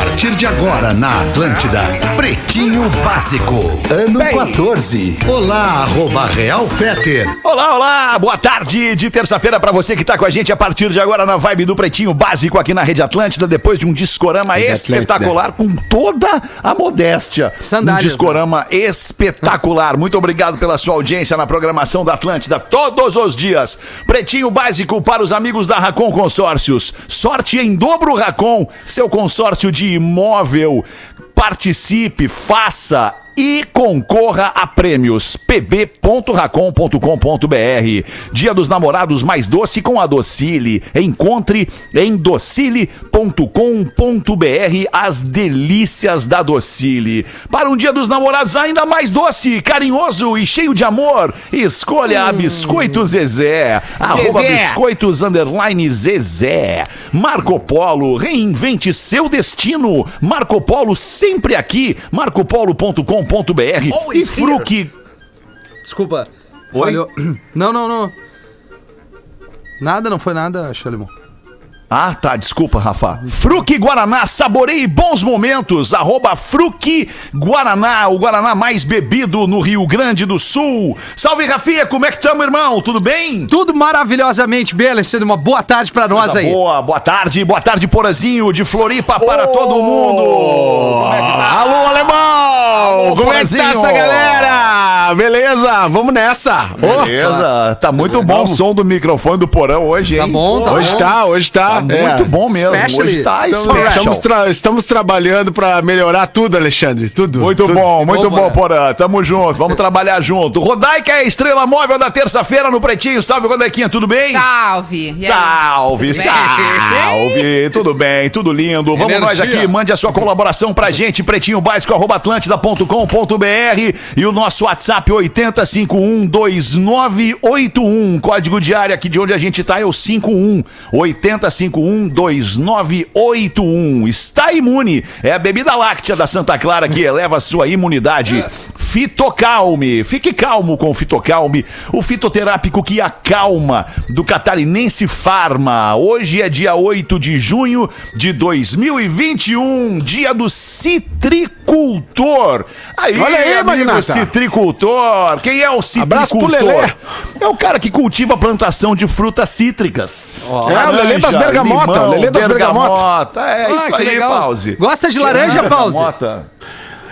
A partir de agora na Atlântida, Pretinho Básico, ano 14. Olá, arroba Real Feter. Olá, olá, boa tarde de terça-feira pra você que tá com a gente a partir de agora na vibe do Pretinho Básico aqui na Rede Atlântida, depois de um discorama espetacular com toda a modéstia. Sandálias, um discorama espetacular. Muito obrigado pela sua audiência na programação da Atlântida todos os dias. Pretinho Básico para os amigos da Racon Consórcios. Sorte em dobro Racon, seu consórcio de imóvel. Participe, faça e concorra a prêmios pb.racon.com.br. Dia dos Namorados mais doce com a Docile. Encontre em docile.com.br as delícias da Docile. Para um Dia dos Namorados ainda mais doce, carinhoso e cheio de amor, escolha a Biscoito Zezé. Arroba biscoitos underline Zezé. Marco Polo, reinvente seu destino. Marco Polo sempre aqui. marcopolo.com.br e Fruc. Desculpa. Oi? Falhou. Não, não, não. Nada, não foi nada, Chalimão. Ah, tá, desculpa, Rafa. Fruc Guaraná, saboreie bons momentos. Arroba Fruc Guaraná, o Guaraná mais bebido no Rio Grande do Sul. Salve, Rafinha, como é que estamos, irmão? Tudo bem? Tudo maravilhosamente bem, Alexandre. Uma boa tarde pra nós aí. Boa, boa tarde, boa tarde, Porazinho, de Floripa para todo mundo. É tá? Alô, alemão! Alô, Como é que tá essa galera? Beleza? Vamos nessa! Beleza, tá muito bom o som do microfone do Porão hoje, hein? Tá bom, tá Hoje bom. tá, hoje tá. Tá muito É. bom mesmo. Especially. Hoje tá Estamos, tra- estamos trabalhando pra melhorar tudo, Alexandre. Tudo. Muito tudo. bom, muito Bom, bom, Porã. Tamo junto, vamos trabalhar junto. Rodaica é a estrela móvel da terça-feira no Pretinho. Salve, Rodequinha, tudo bem? Salve! Salve, salve. Tudo bem, tudo lindo. Vamos Energia. nós aqui, mande a sua colaboração pra gente, pretinhobásico.atlântida.com.br e o nosso WhatsApp 80512981. Código diário aqui de onde a gente tá é o 51 80512981. Está imune. É a bebida láctea da Santa Clara que eleva a sua imunidade. Fitocalme. Fique calmo com o Fitocalme, o fitoterápico que acalma do catarinense Farma. Hoje é dia 8 de junho de 2021, dia do citricultor. Aí, Olha aí, amigo citricultor. Quem é o citricultor? Lelê. É o cara que cultiva a plantação de frutas cítricas. É, o Lelê das bergamota, o Lelê das bergamota. É Ah, isso aí, legal. Pause. Gosta de laranja, Pause? Bergamota.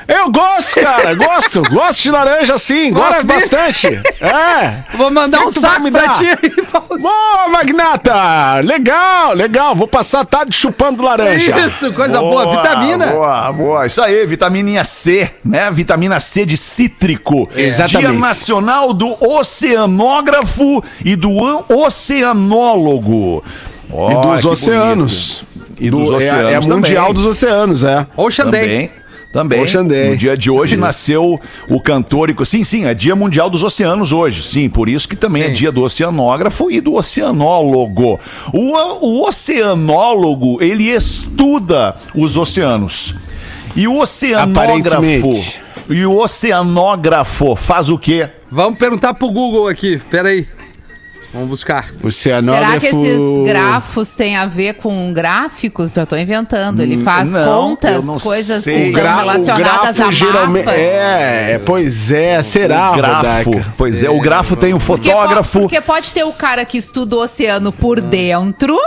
Eu gosto, cara, gosto. gosto de laranja sim, gosto Maravilha. bastante. É. Vou mandar Que um que saco me pra ti aí, Paulo. Boa, Magnata! Legal, legal. Vou passar a tarde chupando laranja. Isso, coisa boa. Vitamina. Boa, boa. Isso aí, vitamininha C, né? Vitamina C de cítrico. Exatamente. Dia Nacional do Oceanógrafo e do an- Oceanólogo. Ó, E dos oceanos. bonito. E dos Do- é- oceanos É, mundial também. dos oceanos, é. Ocean Day. Também. Ocean. No dia de hoje nasceu o cantor. e- Sim, sim, é Dia Mundial dos Oceanos hoje. Sim, por isso que também é Sim. dia do oceanógrafo e do oceanólogo. O, o oceanólogo, ele estuda os oceanos. E o oceanógrafo. E o oceanógrafo faz o quê? Vamos perguntar pro Google aqui. Pera aí. Vamos buscar. Oceanógrafo. Será que esses grafos têm a ver com gráficos? Já tô inventando. Ele faz Hum, não, eu contas, não coisas sei. que O, o relacionadas a geralmente. mapas. É, é, pois é, será, o grafo. Pois é, o grafo tem o Porque, po- fotógrafo. porque pode ter o cara que estuda o oceano por dentro,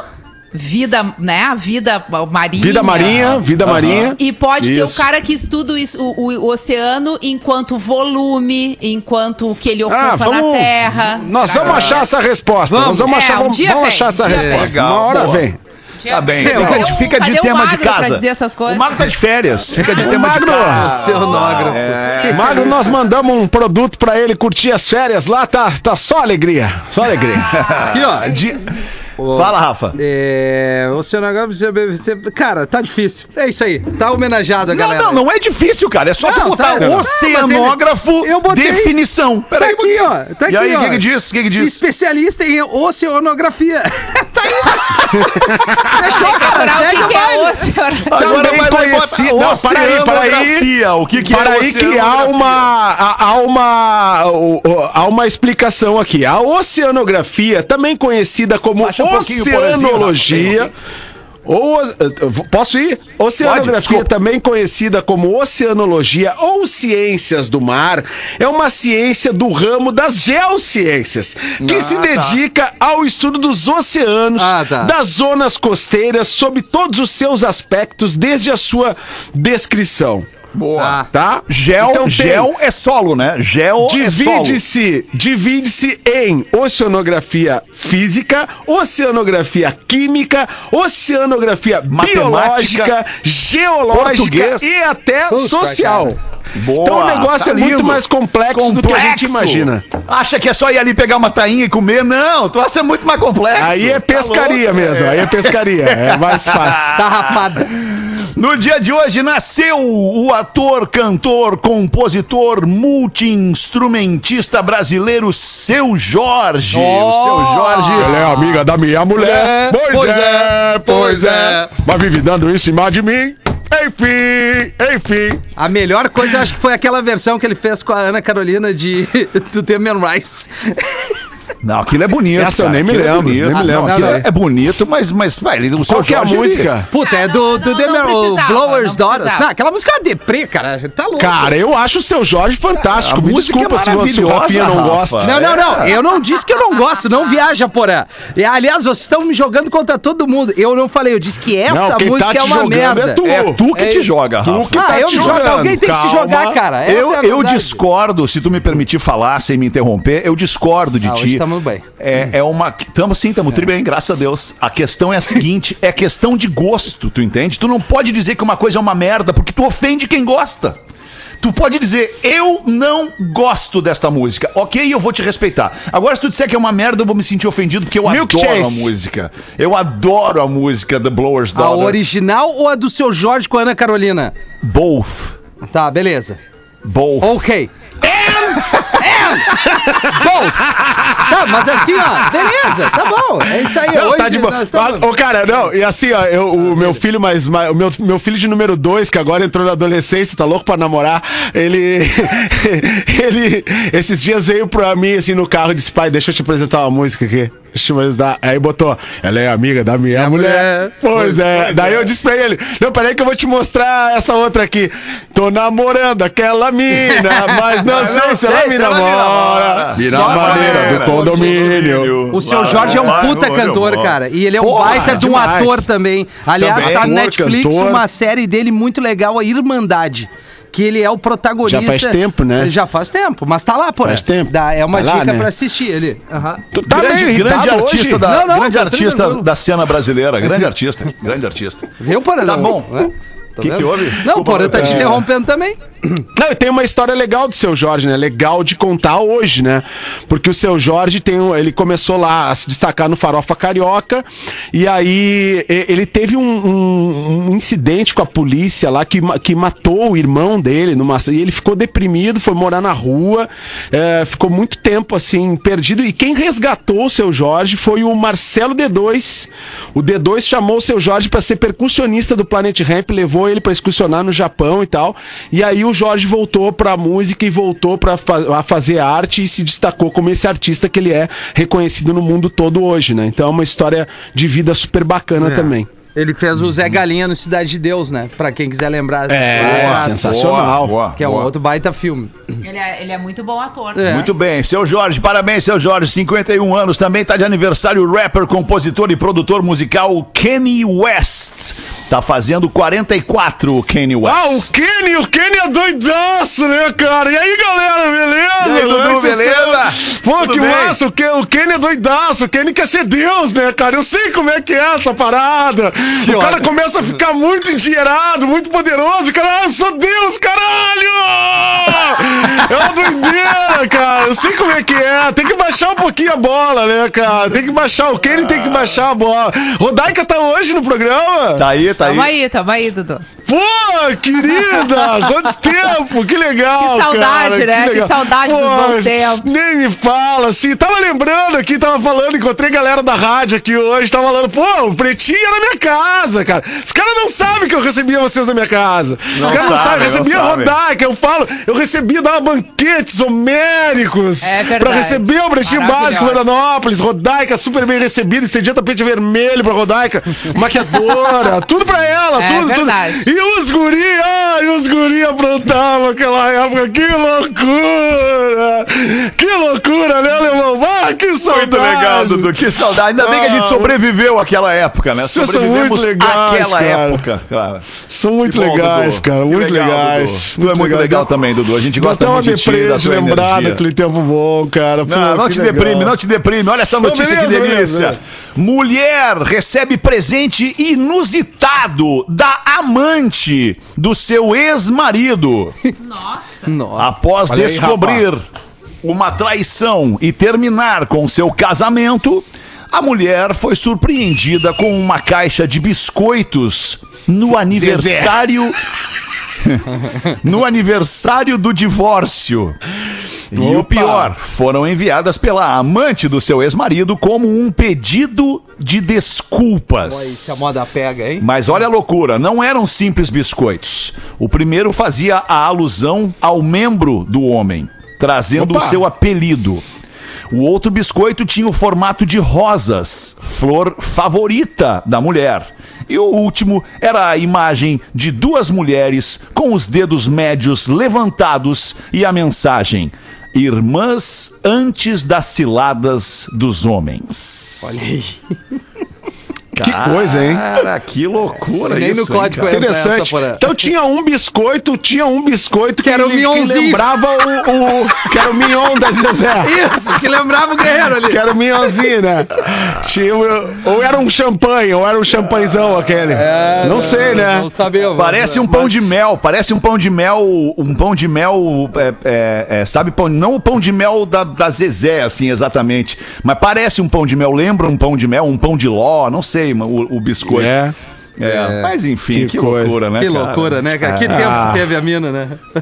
vida, né? A vida marinha. Vida marinha, vida marinha. E pode ter Isso. o cara que estuda o, o- o oceano enquanto volume, enquanto o que ele ocupa Ah, vamos. na Terra. Nós vamos achar essa resposta. Vamos. Nós vamos É, achar, um vamos, dia vamos vem, achar essa dia resposta. vem. Uma hora Boa. vem. Tá bem. Cadê Fica, o- fica de cadê o tema de casa. dizer essas coisas? O Magro tá de férias. Fica de O tema Magro. de casa. Oceanógrafo. É. Magro, nós mandamos um produto pra ele curtir as férias lá, tá, tá só alegria. Só alegria. Aqui, ó. Fala, Rafa. É. Oceanográfico. você- Cara, tá difícil. É isso aí. Tá homenageado a Não, galera. não, não é difícil, cara. É só tu Não, botar tá- não, oceanógrafo ele- eu botei- definição. Tá Peraí, um aqui, ó. Tá aqui, e aí, o que que diz? O que que diz? Especialista em oceanografia. tá aí. Fechou, cara. Segue que, o que é baile. oceano. Agora Também vai conhecido- Não, para aí, para aí. oceanografia. O que que Para é aí que há oceanografia? uma, há, uma, há uma explicação aqui. A oceanografia, também conhecida como Baixa um oceanologia. Rafa, Ou, eh, posso ir? Oceanografia, desculpa. também conhecida como oceanologia ou ciências do mar, é uma ciência do ramo das geociências, que Ah, se tá. dedica ao estudo dos oceanos, Ah, tá. das zonas costeiras, sob todos os seus aspectos, desde a sua descrição. Boa. Tá. Tá? Gel, Então tem- gel é solo, né? Gel é solo. Divide-se divide em oceanografia física, oceanografia química, oceanografia Matemática, biológica, geológica português. e até social. Boa, Então o negócio tá é muito lindo. mais complexo, do que a gente imagina. Acha que é só ir ali pegar uma tainha e comer? Não, o troço é muito mais complexo. Aí é Tá pescaria louco? mesmo, aí é pescaria, é mais fácil. Tá rafada. No dia de hoje nasceu o ator, cantor, compositor, multi-instrumentista brasileiro Seu Jorge. O Seu Jorge. Ela é amiga da minha mulher. É, pois, pois é, é, pois é. é. Mas vive dando em cima de mim. Enfim, enfim. A melhor coisa, eu acho que foi aquela versão que ele fez com a Ana Carolina de do Damian Rice. Não, aquilo é bonito. Essa eu cara, nem me é lembro, bonito. nem me Ah, lembro. Não, Não, é, é bonito, mas, mas vai, o Seu Qual que é a música? Puta, é Ah, do, do precisava, Blower's Daughters. Não, aquela música é uma deprê, cara. Tá louco. Cara, eu acho o seu Jorge fantástico. A Me música desculpa é se, o- Rafinha não gosta. Não, não, não. Eu não disse que eu não gosto. Não viaja, porã. E, aliás, vocês estão me jogando contra todo mundo. Eu não falei. Eu disse que essa Não, tá música te é uma merda. é tu. É tu que É te joga, Tu Rafa. que Ah, tá eu te me jogo. jogando. Alguém tem que se jogar, cara. Essa Eu, é a eu discordo, se tu me permitir falar sem me interromper, eu discordo de Ah, ti. Tamo bem. É, é uma. Tamo sim, tamo tri bem, graças a Deus. A questão é a seguinte: é questão de gosto, tu entende? Tu não pode dizer que uma coisa é uma merda, porque tu ofende quem gosta. Tu pode dizer, eu não gosto desta música. Ok, eu vou te respeitar. Agora, se tu disser que é uma merda, eu vou me sentir ofendido, porque eu Milk adoro a Chase. música. Eu adoro a música The Blower's A Daughter. original ou a do seu Jorge com a Ana Carolina? Both. Tá, beleza. Both. Ok. And, both. Tá, mas assim, ó, beleza, tá bom. É isso aí. Não, hoje tá de boa. nós estamos- Ah, Ô, cara, não, e assim, ó, eu- o meu filho mais, mais- o meu, meu filho de número dois, que agora entrou na adolescência, tá louco pra namorar, ele, ele, esses dias veio pra mim, assim, no carro e disse, pai, deixa eu te apresentar uma música aqui. Deixa eu te apresentar. Aí botou, ela é amiga da minha mulher. mulher. Pois é. Daí eu disse pra ele, não, peraí que eu vou te mostrar essa outra aqui. Tô namorando aquela mina, mas não Mas sei não se ela sei me se ela me namora. Namora. Me Só maneira do condomínio. O seu Jorge é um puta cantor, cara. E ele é um Porra, baita de um demais. ator também. Aliás, Também, tá no ator, Netflix cantor. uma série dele muito legal, a Irmandade. Que ele é o protagonista. Já faz tempo, né? Já faz tempo, mas tá lá, pô. Faz tempo. Dá- é uma Vai lá, dica né? pra assistir ele. Tu tá grande meio grande artista, hoje? da, Não, não, grande tá artista tranquilo. da cena brasileira. Grande artista. Grande artista. Viu, Porã? Tá bom. Né? Tá Que que houve? Não, Desculpa, o Porã tá te interrompendo também. Não, e tem uma história legal do seu Jorge, né? Legal de contar hoje, né? Porque o seu Jorge tem um, ele começou lá a se destacar no Farofa Carioca e aí ele teve um, um- um incidente com a polícia lá que, que matou o irmão dele numa e ele ficou deprimido, foi morar na rua, é, ficou muito tempo assim perdido e quem resgatou o seu Jorge foi o Marcelo D2. O D2 chamou o seu Jorge para ser percussionista do Planet Ramp, levou ele para excursionar no Japão e tal. E aí o Jorge voltou pra música e voltou para a fazer arte e se destacou como esse artista que ele é reconhecido no mundo todo hoje, né? Então é uma história de vida super bacana também. Ele fez o Zé Galinha no Cidade de Deus, né? Pra quem quiser lembrar. É, Ah, sensacional. Boa, Que é um boa. outro baita filme. Ele é, ele é muito bom ator. É. Muito bem, seu Jorge, parabéns, seu Jorge, 51 anos, também tá de aniversário o rapper, compositor e produtor musical Kenny West. Tá fazendo 44, o Kenny West. Ah, o Kenny, o Kenny é doidaço, né, cara? E aí, galera, beleza? E aí, Dudu, é beleza? Pô, Tudo que bem? massa, o, Ken, o Kenny é doidaço, o Kenny quer ser Deus, né, cara? Eu sei como é que é essa parada. O cara começa a ficar muito endinheirado, muito poderoso, o cara, ah, eu sou Deus, caralho! É uma doideira, cara. Eu sei como é que é. Tem que baixar um pouquinho a bola, né, cara? Tem que baixar, o Kenny tem que baixar a bola. Rodaica tá hoje no programa? Tá aí, tá aí. Tamo aí, tamo aí, Dudu. Pô, querida! Quanto tempo! Que legal! Que saudade, cara, né? Que legal. saudade dos bons tempos. Nem me fala, assim. Tava lembrando aqui, tava falando, encontrei galera da rádio aqui hoje, tava falando, pô, o pretinho era na minha casa, cara. Os caras não sabem que eu recebia vocês na minha casa. Os caras não sabem, eu não recebia sabem. rodaica, eu falo, eu recebia, dava banquetes homéricos É verdade. pra receber o pretinho básico Florianópolis, rodaica super bem recebida, estendia tapete vermelho pra rodaica, maquiadora, tudo pra ela, É tudo, verdade. tudo. E os guri, ai, os guri aprontavam aquela época, que loucura! Que loucura, né, alemão? Ah, que saudade! Muito legal, Dudu. Que saudade. Ainda bem que a gente Ah, sobreviveu àquela época, né? Vocês são muito legais, àquela cara. época, cara. São muito bom, legais, Dudu. cara, muito legal, legais. Dudu. Tu é muito legal também, Dudu. A gente gosta muito de ti, da tua lembrar energia. daquele tempo bom, cara. Pô, Não, não te legal. deprime, não te deprime. Olha essa notícia beleza, que delícia. beleza. Mulher recebe presente inusitado da amante do seu ex-marido. Nossa. Nossa. Após Olha aí, descobrir uma traição e terminar com seu casamento, a mulher foi surpreendida com uma caixa de biscoitos no aniversário. no aniversário do divórcio. E o Opa. pior, foram enviadas pela amante do seu ex-marido como um pedido de desculpas. Olha se a moda pega, hein? Mas olha a loucura, não eram simples biscoitos. O primeiro fazia a alusão ao membro do homem, trazendo Opa. o seu apelido. O outro biscoito tinha o formato de rosas, flor favorita da mulher. E o último era a imagem de duas mulheres com os dedos médios levantados e a mensagem: Irmãs antes das ciladas dos homens. Olha aí. Que coisa, hein? Cara, que loucura Nem no isso, hein, código cara? é. Interessante. Essa porra. Então tinha um biscoito, tinha um biscoito Que era o que lembrava o, o- que era o mignon da Zezé. Isso, que lembrava o guerreiro ali. Que era o minhonzinho, né? Tinha, ou era um champanhe, ou era um champanhezão aquele. não sei, né? Não sabemos. Parece um pão Mas- de mel, parece um pão de mel, um pão de mel, é, é, é, sabe, pão, não o pão de mel da, da Zezé, assim, exatamente, mas parece um pão de mel, lembra um pão de mel, um pão de ló, não sei, o, o biscoito. É. É, Mas enfim, que, Que loucura, né, Que cara? loucura, né, cara? Que Ah. tempo teve a mina, né?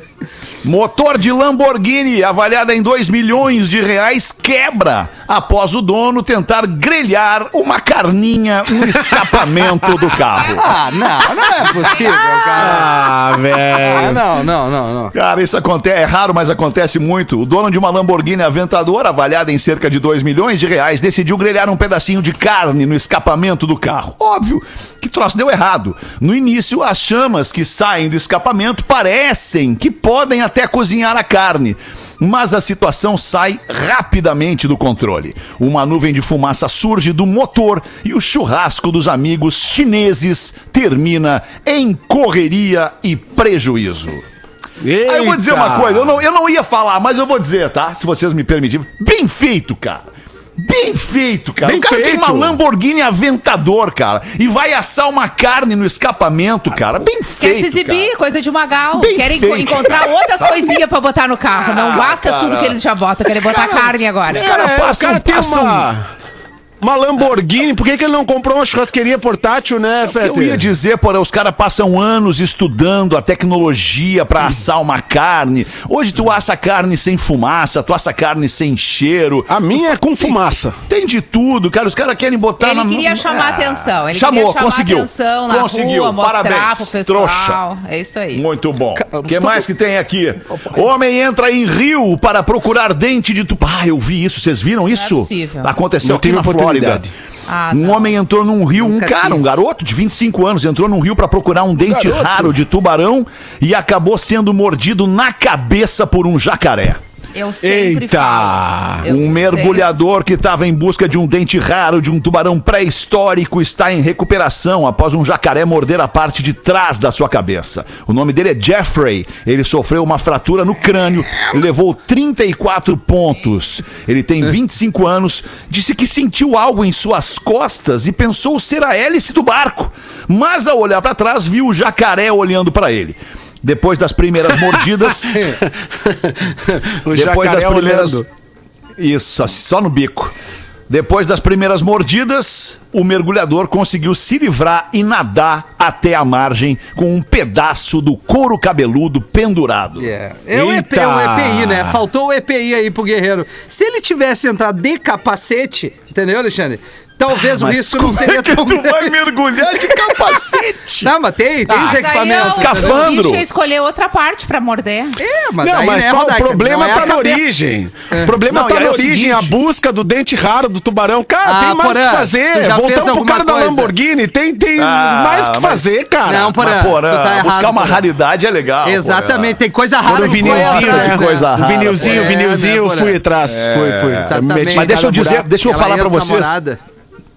Motor de Lamborghini, avaliada em 2 milhões de reais, quebra após o dono tentar grelhar uma carninha no escapamento do carro. Ah, não, não é possível, cara. Ah, Ah, velho. não, não, não, não. Cara, isso acontece, é raro, mas acontece muito. O dono de uma Lamborghini Aventador, avaliada em cerca de 2 milhões de reais, decidiu grelhar um pedacinho de carne no escapamento do carro. Óbvio que troço deu errado. No início, as chamas que saem do escapamento parecem que podem até cozinhar a carne. Mas a situação sai rapidamente do controle. Uma nuvem de fumaça surge do motor e o churrasco dos amigos chineses termina em correria e prejuízo. Aí eu vou dizer uma Eita. coisa, eu não, eu não ia falar, mas eu vou dizer, tá? Se vocês me permitirem. Bem feito, cara. Bem feito, cara. Bem o cara tem feito. uma Lamborghini Aventador, cara, e vai assar uma carne no escapamento, cara. Bem Quer feito. se exibir, cara. coisa de Magal. Bem Querem feito. enco- encontrar outras coisinhas pra botar no carro. Não basta tudo que eles já botam, querem botar carne agora. Os caras É, passam, cara tem passam- uma, uma Lamborghini. Por que, que ele não comprou uma churrasqueirinha portátil, né, Fete? Eu ia dizer, porra, os caras passam anos estudando a tecnologia pra assar uma carne. Hoje tu assa carne sem fumaça, tu assa carne sem cheiro. A minha é com fumaça. Tem de tudo, cara. Os caras querem botar Ele na queria chamar Ah, atenção. Ele chamou, queria chamar conseguiu. atenção na conseguiu. rua, mostrar Parabéns, pro pessoal. trouxa. É isso aí. Muito bom. O que mais que tem aqui? Homem entra em rio para procurar dente de tubarão. Ah, eu vi isso. Vocês viram isso? possível. Aconteceu aqui na Flórida. Oportunidade. Ah, um homem entrou num rio, um Nunca cara, um tive. garoto de 25 anos, entrou num rio para procurar um dente garoto. raro de tubarão e acabou sendo mordido na cabeça por um jacaré. Eu sempre Eita! falo. Eu Um sempre- mergulhador que estava em busca de um dente raro de um tubarão pré-histórico está em recuperação após um jacaré morder a parte de trás da sua cabeça. O nome dele é Jeffrey. Ele sofreu uma fratura no crânio e levou 34 pontos. Ele tem 25 anos, disse que sentiu algo em suas costas e pensou ser a hélice do barco. Mas ao olhar para trás, viu o jacaré olhando para ele. Depois das primeiras mordidas, O depois das primeiras. olhando. Isso, assim, só no bico. Depois das primeiras mordidas, o mergulhador conseguiu se livrar e nadar até a margem com um pedaço do couro cabeludo pendurado. É, é o, EP, o EPI, né? Faltou o EPI aí pro Guerreiro. Se ele tivesse entrado de capacete, entendeu, Alexandre? Talvez o Mas risco não como seria é que tão tu vai mergulhar de capacete? Não, mas tem, tem os Mas aí equipamentos. eu- Escafandro. O bicho ia escolher outra parte pra morder. É, mas não, aí, mas né, qual, Rodaica? o problema Não é tá na origem. O problema Não, tá na é o origem, a busca do dente raro do tubarão. Cara, Ah, tem mais o Porã, que fazer. já fez Voltamos pro alguma cara da coisa? Lamborghini. Tem, tem Ah, mais o que fazer, cara. Não, Porã, tu tá errado, buscar uma Porã. raridade é legal. Exatamente, tem coisa rara foi vinilzinho, atrás, né? coisa O rara, vinilzinho, o vinilzinho, É, né, fui Porã? atrás. Eu meti Mas deixa eu dizer, deixa eu falar pra vocês.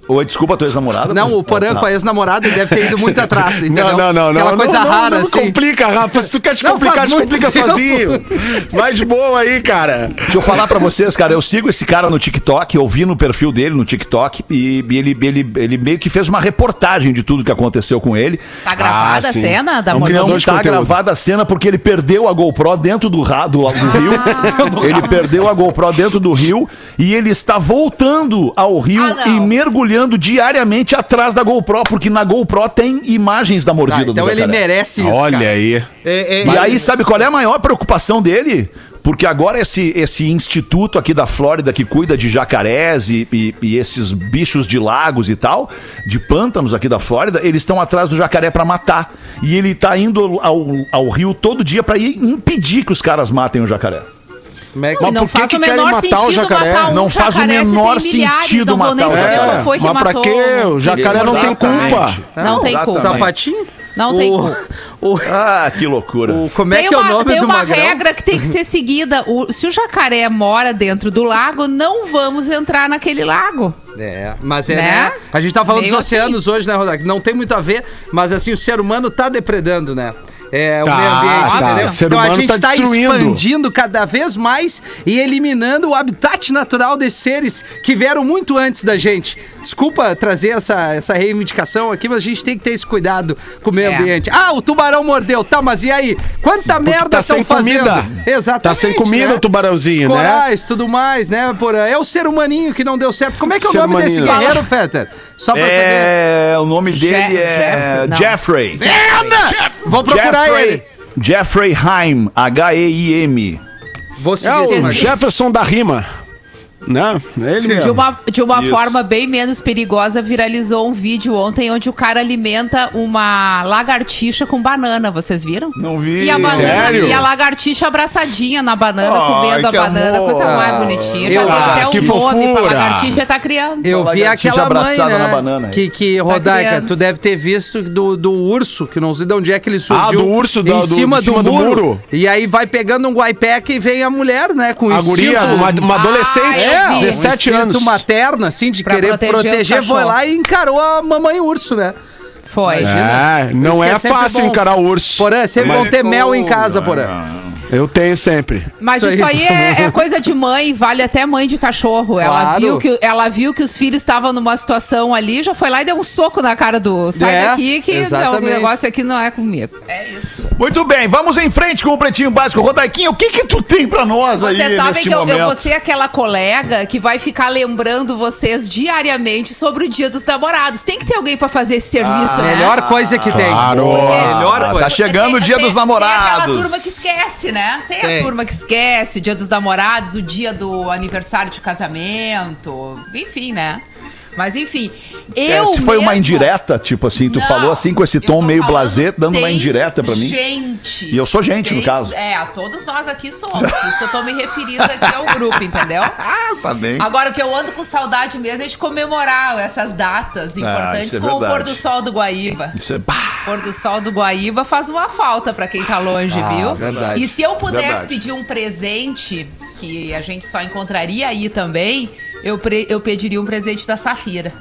Oi, desculpa, tua ex-namorada? Não, o Porã Não. com a ex-namorada deve ter ido muito atrás, entendeu? Não, não, não, não. Aquela coisa não, não, rara, não, assim. complica, Rafa. Se tu quer te Não, complicar, te complica tempo. sozinho. Vai de boa aí, cara. Deixa eu falar pra vocês, cara. Eu sigo esse cara no TikTok, eu vi no perfil dele no TikTok e, ele, ele, ele meio que fez uma reportagem de tudo que aconteceu com ele. Tá gravada Ah, a cena da É criador Não de tá conteúdo. gravada a cena porque ele perdeu a GoPro dentro do, ra, do, do rio. ele perdeu a GoPro dentro do rio e ele está voltando ao rio Ah, não. e mergulhando diariamente atrás da GoPro, porque na GoPro tem imagens da Ah, mordida então do ele jacaré. merece isso, Olha cara. aí. É, é, E aí, sabe qual é a maior preocupação dele? Porque agora esse, esse instituto aqui da Flórida que cuida de jacarés e, e- e esses bichos de lagos e tal, de pântanos aqui da Flórida, eles estão atrás do jacaré pra matar. E ele tá indo ao, ao rio todo dia pra ir impedir que os caras matem o jacaré. Como é que- não por que faz que o querem menor matar o sentido jacaré? matar um Não faz o menor tem milhares, sentido não matar o jacaré. foi que mas pra quê? O jacaré não tem culpa. Não tem culpa. Sapatinho? Não tem o, culpa. o, Ah, que loucura. o- como é tem que é o uma, nome tem do uma magrão? regra que tem que ser seguida. O- se o jacaré mora dentro do lago, não vamos entrar naquele lago. É, mas é, Né? né? A gente tá falando Meio dos oceanos hoje, né, Rodak? Não tem muito a ver, mas assim, o ser humano tá depredando, né? É, o Tá, meio ambiente, tá. entendeu? O ser então a gente tá tá, destruindo. expandindo cada vez mais e eliminando o habitat natural desses seres que vieram muito antes da gente. Desculpa trazer essa, essa reivindicação aqui, mas a gente tem que ter esse cuidado com o meio É. ambiente. Ah, o tubarão mordeu. Tá, mas e aí? Quanta merda tá estão sem fazendo? comida. Exatamente. Tá sem comida né? o tubarãozinho, Os né? corais, tudo mais, né, Porã? É o ser humaninho que não deu certo. Como é que é o Ser nome desse guerreiro, Fetter? Só pra saber. É, o nome dele Je- é Jeffrey, não. Jeffrey. Vou procurar Jeffrey, ele. Jeffrey Heim, H-E-I-M. Vou É o. Jefferson da rima. Né? Ele De uma, de uma Isso. forma bem menos perigosa, viralizou um vídeo ontem onde o cara alimenta uma lagartixa com banana. Vocês viram? Não vi. E a, banana, Sério? e a lagartixa abraçadinha na banana, Ai, comendo a banana, amor. coisa mais bonitinha. Já Eu- deu Ah, até um nome pra lagartixa tá criando. Eu vi aquela mãe, abraçada né, na banana. que, que Rodaica, criança. tu deve ter visto do, do urso, que não sei de onde é que ele surgiu. Ah, do urso, do- em do- cima, de cima do, do muro, muro. E aí vai pegando um guaipeca e vem a mulher, né, com A guria, uma, uma adolescente, Ah, eu vi. 17 um instinto anos. materno, assim, de Pra querer proteger foi lá e encarou a mamãe urso, né? Foi. É, não é, é fácil bom. encarar o urso. Porã, é sempre Mas- bom ter mel em casa, Porã. Eu tenho sempre. Mas Isso isso, aí. aí, é, é coisa de mãe, vale até mãe de cachorro. Ela, Claro. viu que, ela viu que os filhos estavam numa situação ali, já foi lá e deu um soco na cara do. Sai É, daqui que não, o negócio aqui não é comigo. É isso. Muito bem, vamos em frente com o Pretinho Básico. Rodaiquinho, o que que tu tem pra nós aí Vocês sabem neste que eu, eu vou ser aquela colega que vai ficar lembrando vocês diariamente sobre o dia dos namorados. Tem que ter alguém pra fazer esse serviço, né? Melhor coisa que tem. Claro. Melhor Ah, coisa. tá chegando o dia Tem- dos Tem namorados. aquela turma que esquece, né? Tem, Tem. a turma que esquece, o dia dos namorados, o dia do aniversário de casamento, enfim, né? Mas enfim, É, eu se foi uma indireta, tipo assim, tu Não, falou assim com esse tom meio blasé, dando uma indireta pra mim. Gente. E eu sou gente, no tem- caso. É, todos nós aqui somos. Isso que eu tô me referindo aqui ao grupo, entendeu? Ah, tá bem. Agora, o que eu ando com saudade mesmo é de comemorar essas datas importantes isso é como o pôr do sol do Guaíba. Isso é... Bah, Pôr do sol do Guaíba faz uma falta pra quem tá longe, Ah, viu? verdade. E se eu pudesse Verdade. pedir um presente que a gente só encontraria aí também, eu, pre- eu pediria um presente da Safira.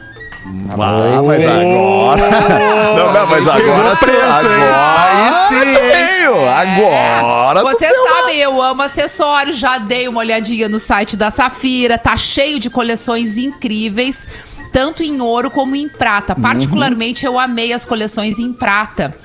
Ah, mas agora. Não, não, mas agora. preço, hein? Agora Aí sim, hein? veio. Agora. tu Você sabe, eu amo acessórios, já dei uma olhadinha no site da Safira, tá cheio de coleções incríveis, tanto em ouro como em prata. Uhum. Particularmente eu amei as coleções em prata.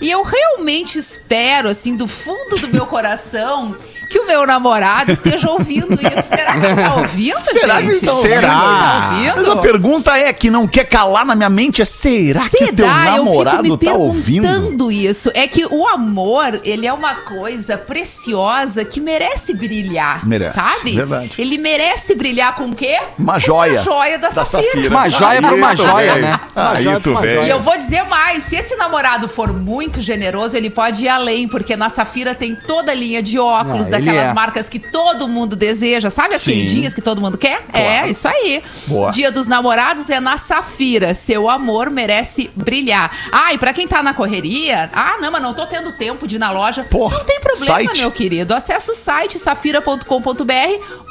E eu realmente espero, assim, do fundo do meu coração, que o meu namorado esteja ouvindo isso. Será que ele tá ouvindo, Será que gente? ele tá ouvindo? Será? Tá Mas ouvindo? a pergunta é que não quer calar na minha mente é: será, que o teu Será? Eu namorado fico me tá ouvindo? perguntando isso. É que o amor, ele é uma coisa preciosa que merece brilhar, Merece, sabe? verdade. Ele merece brilhar com o quê? Uma joia. Uma joia da, Safira. Uma joia pra uma joia, né? Aí joia tu veio. E eu vou dizer mais, se esse namorado for muito generoso, ele pode ir além, porque na Safira tem toda a linha de óculos, Ah, ele daquelas é. marcas que todo mundo deseja, sabe as Sim. queridinhas que todo mundo quer? É, isso aí. Boa. Dia dos namorados é na Safira, seu amor merece brilhar. Ah, e pra quem tá na correria, ah, não, mas não tô tendo tempo de ir na loja. Porra, não tem problema, site. meu querido. Acesse o site safira.com.br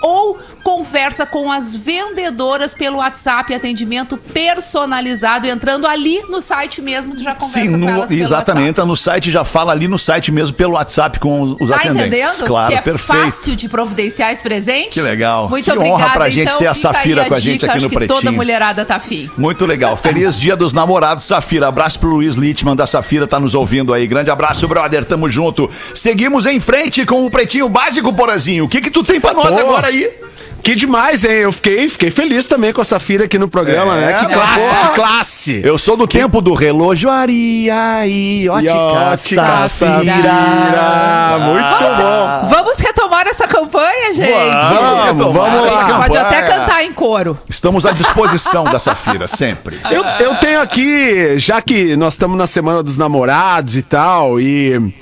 ou conversa com as vendedoras pelo WhatsApp, atendimento personalizado, entrando ali no site mesmo, tu já conversa Sim, com no- elas pelo exatamente. WhatsApp. No site já fala ali no site mesmo pelo WhatsApp com os, Tá atendentes. entendendo? Claro, que é perfeito. fácil de providenciar esse presente. Que legal. Muito Que honra obrigada. pra gente então, ter a Safira aí com a gente dica, aqui acho no que toda Pretinho. mulherada tá afim. Muito legal. Feliz Dia dos Namorados, Safira. Abraço pro Luiz Littman da Safira, tá nos ouvindo aí. Grande abraço, brother. Tamo junto. Seguimos em frente com o Pretinho Básico, Porazinho. O que que tu tem pra nós Pô. agora aí? Que demais, hein? Eu fiquei, fiquei feliz também com a Safira aqui no programa, É, né? Que classe, porra. que classe! Eu sou do tempo do relojoaria e ótica Safira. Muito bom. Vamos retomar essa campanha, gente. Vamos, Vamos, vamos essa lá. Pode campanha. até cantar em coro. Estamos à disposição da Safira, sempre. Eu, eu tenho aqui, já que nós estamos na semana dos namorados e tal, e.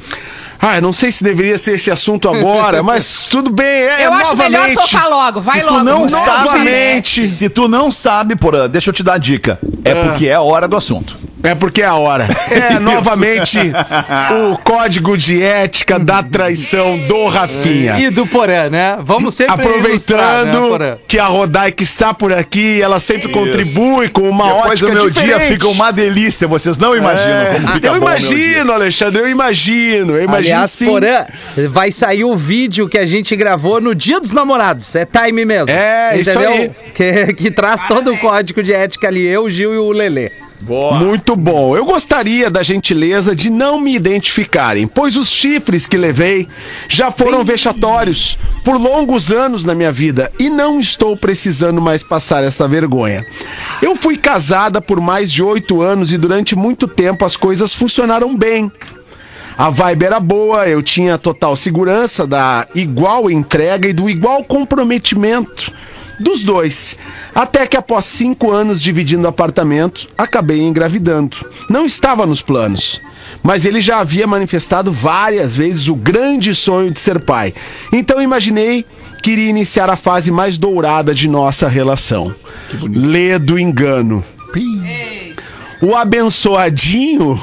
Ah, eu não sei se deveria ser esse assunto agora, mas tudo bem. É, Eu acho melhor tocar logo. Vai se logo. tu não sabe, Novamente. se tu não sabe, Porã, deixa eu te dar a dica. É porque é a hora do assunto. É porque é a hora. É Isso. novamente o código de ética da traição do Rafinha. E do Porã, né? Vamos sempre né, Aproveitando Porã? que a Rodaica está por aqui, ela sempre contribui com uma Depois ótica o meu dia diferente. fica uma delícia, vocês não imaginam É. como fica eu bom o meu dia. imagino, Alexandre, eu imagino, eu imagino Aliás, sim. Porã, vai sair o vídeo que a gente gravou no Dia dos Namorados. É time mesmo. É, isso aí. Que, que traz todo o código de ética ali, eu, o Gil e o Lelê. Muito bom. Eu gostaria da gentileza de não me identificarem, pois os chifres que levei já foram vexatórios por longos anos na minha vida e não estou precisando mais passar essa vergonha. Eu fui casada por mais de oito anos e durante muito tempo as coisas funcionaram bem. A vibe era boa, eu tinha total segurança da igual entrega e do igual comprometimento dos dois. Até que após cinco anos dividindo apartamento, acabei engravidando. Não estava nos planos. Mas ele já havia manifestado várias vezes o grande sonho de ser pai. Então imaginei que iria iniciar a fase mais dourada de nossa relação. Lê do engano. O abençoadinho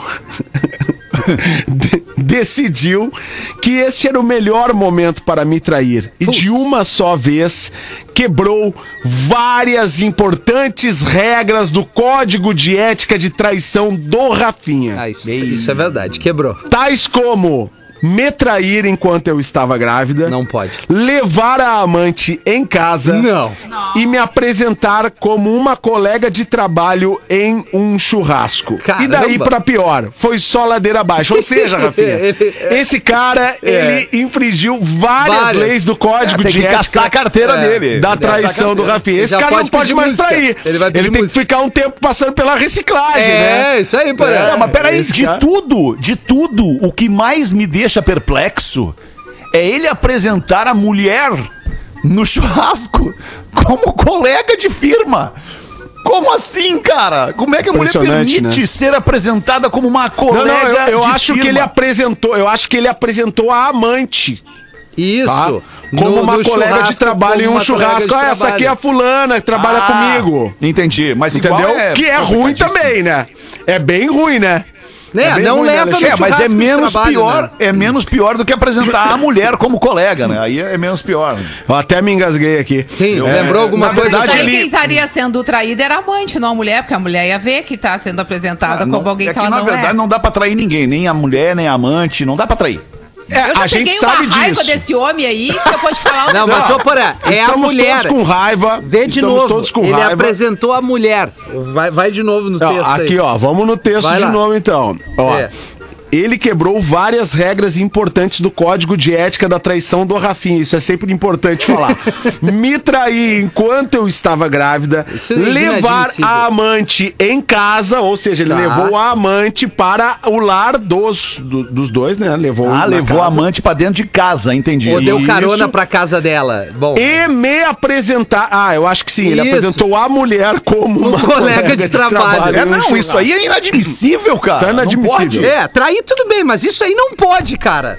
de- decidiu que este era o melhor momento para me trair. E de uma só vez quebrou várias importantes regras do código de ética de traição do Rafinha. Ah, isso, isso é verdade, quebrou. Tais como me trair enquanto eu estava grávida. Não pode. Levar a amante em casa. Não. E me apresentar como uma colega de trabalho em um churrasco. Caramba. E daí pra pior, foi só ladeira abaixo. Ou seja, Rafinha, Ele- esse cara, ele infringiu várias, Várias. leis do código É, tem de que ética caçar a carteira É, dele. da Tem que traição do. Rafinha. Ele Esse já cara não pode pode pedir mais música. trair. Ele vai pedir tem que música. ficar um tempo passando pela reciclagem, né? É, isso aí, Porã. Não, mas peraí, Esse de cara- tudo, de tudo, o que mais me deixa perplexo é ele apresentar a mulher no churrasco como colega de firma. Como assim, cara? Como é que a mulher permite né? ser apresentada como uma Não, colega não, eu, eu de acho que firma? ele apresentou, eu acho que ele apresentou a amante. Isso. Tá? Como No- uma no colega de trabalho em um churrasco. Ah, essa aqui é a fulana que trabalha Ah, comigo. Entendi, mas igual Entendeu? que é ruim também, né? É bem ruim, né? Né? bem não né, leva no Alexandre? É, mas é menos trabalho, pior, né? é menos pior do que apresentar a mulher como colega, né? Aí é menos pior. Eu até me engasguei aqui. Sim, Eu- lembrou é, alguma na coisa? verdade, ele- quem estaria sendo traída era a amante, não a mulher, porque a mulher ia ver que tá sendo apresentada Ah, não- como alguém é que que, ela na não verdade é. não dá pra trair ninguém, nem a mulher, nem a amante, não dá pra trair. É, Eu já a gente sabe uma raiva disso. desse homem aí que eu vou te falar um Não, mas ô Porã, é a Estamos mulher. todos com raiva. Vê de estamos novo. todos com Ele raiva. apresentou a mulher. Vai, vai de novo no Não, texto aqui, aí. ó, vamos no texto Vai de lá. novo então. Ó. É. Ele quebrou várias regras importantes do código de ética da traição do Rafinha. Isso é sempre importante falar. Me trair enquanto eu estava grávida, Isso é levar a amante em casa, ou seja, ele Tá. levou a amante para o lar dos, do- dos dois, né? Levou Ah, levou a casa. amante pra dentro de casa, entendi. Ou deu carona pra casa dela. Bom, E me apresentar. Ah, eu acho que sim. Ele Isso. apresentou a mulher como uma colega de trabalho. É, não, isso aí é inadmissível, cara. Isso é Não inadmissível. pode. é, trair tudo bem, mas isso aí não pode, cara.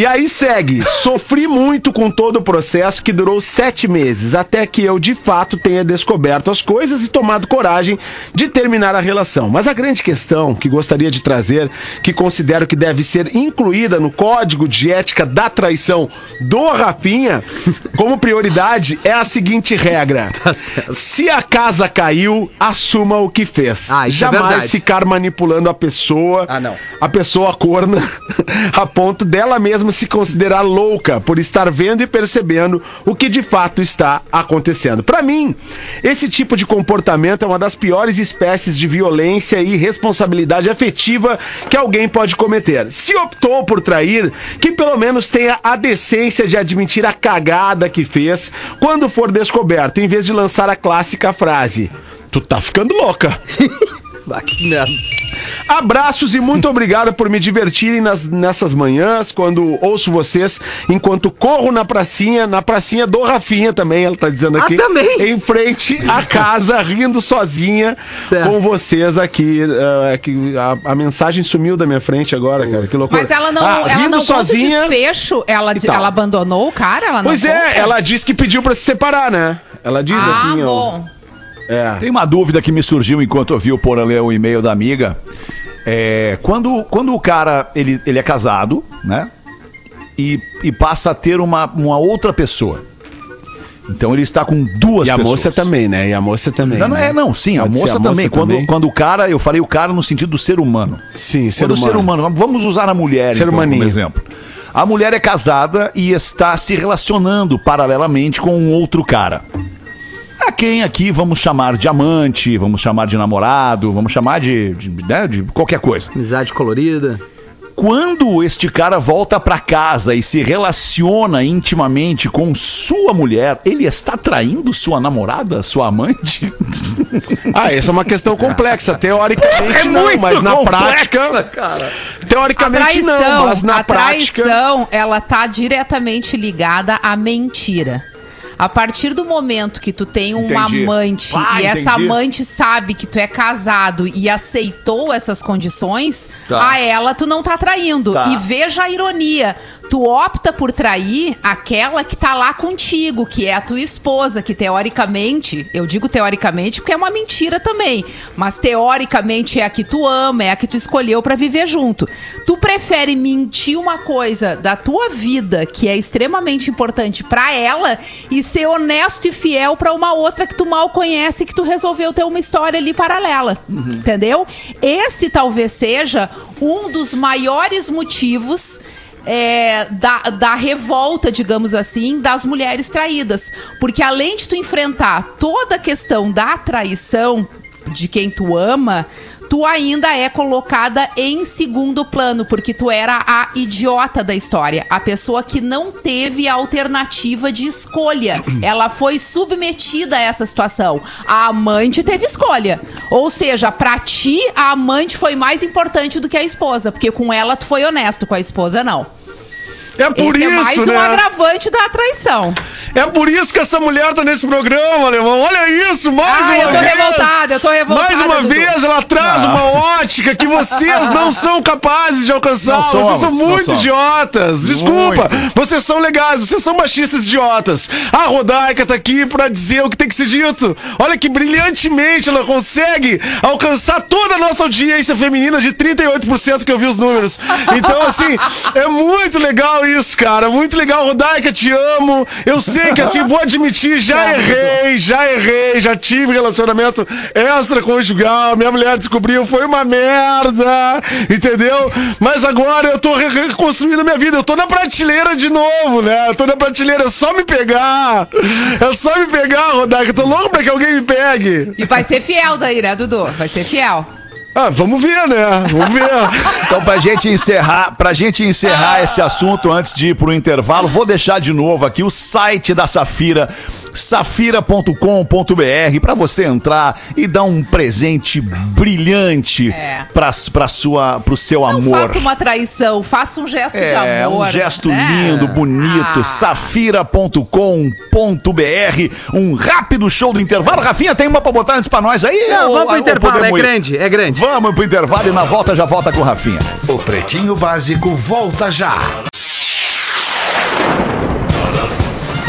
E aí segue. Sofri muito com todo o processo que durou sete meses, até que eu de fato tenha descoberto as coisas e tomado coragem de terminar a relação. Mas a grande questão que gostaria de trazer, que considero que deve ser incluída no código de ética da traição do Rafinha, como prioridade, é a seguinte regra: Tá se a casa caiu, assuma o que fez. Ah, é Jamais verdade. ficar manipulando a pessoa Ah, não. a pessoa corna a ponto dela mesma se considerar louca por estar vendo e percebendo o que de fato está acontecendo. Pra mim, esse tipo de comportamento é uma das piores espécies de violência e responsabilidade afetiva que alguém pode cometer. Se optou por trair, que pelo menos tenha a decência de admitir a cagada que fez quando for descoberto, em vez de lançar a clássica frase: Tu tá ficando louca. Ah, que merda. Abraços e muito obrigado por me divertirem nas- nessas manhãs, quando ouço vocês, enquanto corro na pracinha, na pracinha do Rafinha também, ela tá dizendo Ah, aqui. também? Em frente à casa, rindo sozinha Certo. com vocês aqui. que a, a mensagem sumiu da minha frente agora, cara. Que loucura. Mas ela não, Ah, ela rindo não sozinha. desfecho. Ela, e tal. ela abandonou o cara? Ela não Pois é, conta? ela disse que pediu pra se separar, né? Ela diz Ah, aqui, ó. É. Tem uma dúvida que me surgiu enquanto eu vi o Porã ler o e-mail da amiga. É, quando, quando o cara ele, ele é casado, né? E, e passa a ter uma, uma outra pessoa. Então ele está com duas E a pessoas. moça também, né? E a moça também. Não, não né? é, não, sim, a moça, a moça também. Quando, também. quando o cara, eu falei o cara no sentido do ser humano. Sim, ser Quando o ser humano. humano, vamos usar a mulher Ser então, como exemplo. A mulher é casada e está se relacionando paralelamente com um outro cara. A quem aqui vamos chamar de amante, vamos chamar de namorado, vamos chamar de, de, né, de qualquer coisa. Amizade colorida. Quando este cara volta pra casa e se relaciona intimamente com sua mulher, ele está traindo sua namorada, sua amante? Ah, essa é uma questão complexa. Teoricamente É não, muito mas na complexa, prática. cara. A Teoricamente traição, não, mas na a prática. traição, ela tá diretamente ligada à mentira. A partir do momento que tu tem uma Entendi. amante Ah, e essa entendi. amante sabe que tu é casado e aceitou essas condições, Tá. a ela tu não tá traindo. Tá. E veja a ironia. Tu opta por trair aquela que tá lá contigo, que é a tua esposa, que teoricamente, eu digo teoricamente porque é uma mentira também, mas teoricamente é a que tu ama, é a que tu escolheu pra viver junto. Tu prefere mentir uma coisa da tua vida que é extremamente importante pra ela e ser honesto e fiel pra uma outra que tu mal conhece, que tu resolveu ter uma história ali paralela, entendeu? Esse talvez seja um dos maiores motivos é, da, da revolta, digamos assim, das mulheres traídas. Porque além de tu enfrentar toda a questão da traição de quem tu ama, tu ainda é colocada em segundo plano, porque tu era a idiota da história, a pessoa que não teve a alternativa de escolha. Ela foi submetida a essa situação. A amante teve escolha. Ou seja, pra ti, a amante foi mais importante do que a esposa, porque com ela tu foi honesto, com a esposa não. É por Esse é mais isso, um né? agravante da traição. É por isso que essa mulher tá nesse programa, alemão. Olha isso, mais Ah, uma eu tô vez. revoltada, eu tô revoltada, Mais uma Dudu. vez ela traz uma ótica que vocês não são capazes de alcançar. Não vocês somos, são não muito somos. idiotas. Desculpa. Muito. Vocês são legais, vocês são machistas idiotas. A Rodaica tá aqui pra dizer o que tem que ser dito. Olha que brilhantemente ela consegue alcançar toda a nossa audiência feminina de 38% que eu vi os números. Então, assim, é muito legal isso, cara. Muito legal. Rodaica, te amo. Eu sei que, assim, vou admitir, já errei, já errei, já tive relacionamento extraconjugal. Minha mulher descobriu, foi uma merda, entendeu? Mas agora eu tô re- reconstruindo a minha vida. Eu tô na prateleira de novo, né? Eu tô na prateleira, é só me pegar. É só me pegar, Rodaica. Eu tô louco pra que alguém me pegue. E vai ser fiel daí, né, Dudu? Vai ser fiel. Ah, vamos ver, né? Vamos ver. Então, pra gente encerrar, pra gente encerrar esse assunto antes de ir pro intervalo, vou deixar de novo aqui o site da Safira, safira.com.br, pra você entrar e dar um presente brilhante É. pra, pra sua, pro seu Não amor. faça uma traição, faça um gesto de É, amor. um gesto né? lindo, bonito, Ah. safira.com.br. Um rápido show do intervalo. Rafinha, tem uma pra botar antes pra nós aí? Não, Ou- vamos pro intervalo, é grande, é grande. Vamos pro intervalo e na volta já volta com o Rafinha. O Pretinho Básico volta já.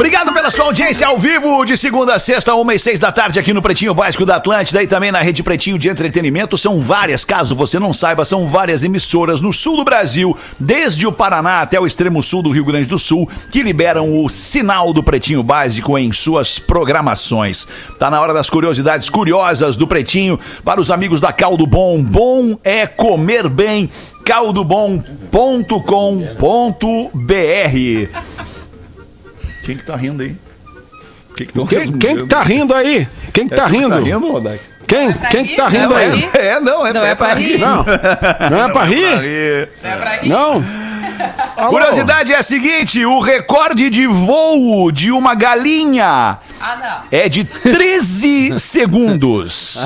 Obrigado pela sua audiência ao vivo de segunda a sexta, uma e seis da tarde aqui no Pretinho Básico da Atlântida e também na Rede Pretinho de Entretenimento. São várias, caso você não saiba, são várias emissoras no sul do Brasil, desde o Paraná até o extremo sul do Rio Grande do Sul, que liberam o sinal do Pretinho Básico em suas programações. Tá na hora das curiosidades curiosas do Pretinho para os amigos da Caldo Bom. Bom é comer bem. caldobom.com.br quem que tá rindo aí? Que que tão Quem, quem que tá rindo aí? Quem que tá É que rindo? Tá rindo? Quem? pra Quem rir? que tá rindo Não, é aí? rir? É, não, é, Não é pra rir? Não. Não é pra rir? rir. É pra rir? Não. Alô? Curiosidade é a seguinte: o recorde de voo de uma galinha Ah, é de 13 segundos.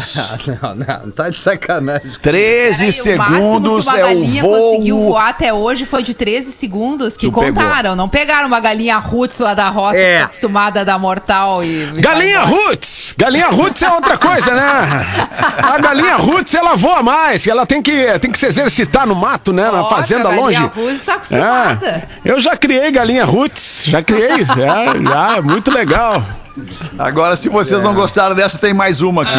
Não, não, tá de sacanagem. 13 Peraí, o segundos que uma é o galinha conseguiu voo. voar até hoje foi de 13 segundos, que Tu pegou. contaram. Não pegaram uma galinha roots lá da roça, É. tá acostumada a dar mortal e... Galinha. Roots! Galinha Roots é outra coisa, né? A galinha Roots, ela voa mais, ela tem que, tem que se exercitar no mato, né? Na Nossa, fazenda a galinha longe. roots tá acostumada. É, eu já criei galinha Roots, já criei, já, já, é muito legal. Agora, se vocês não gostaram dessa, tem mais uma aqui.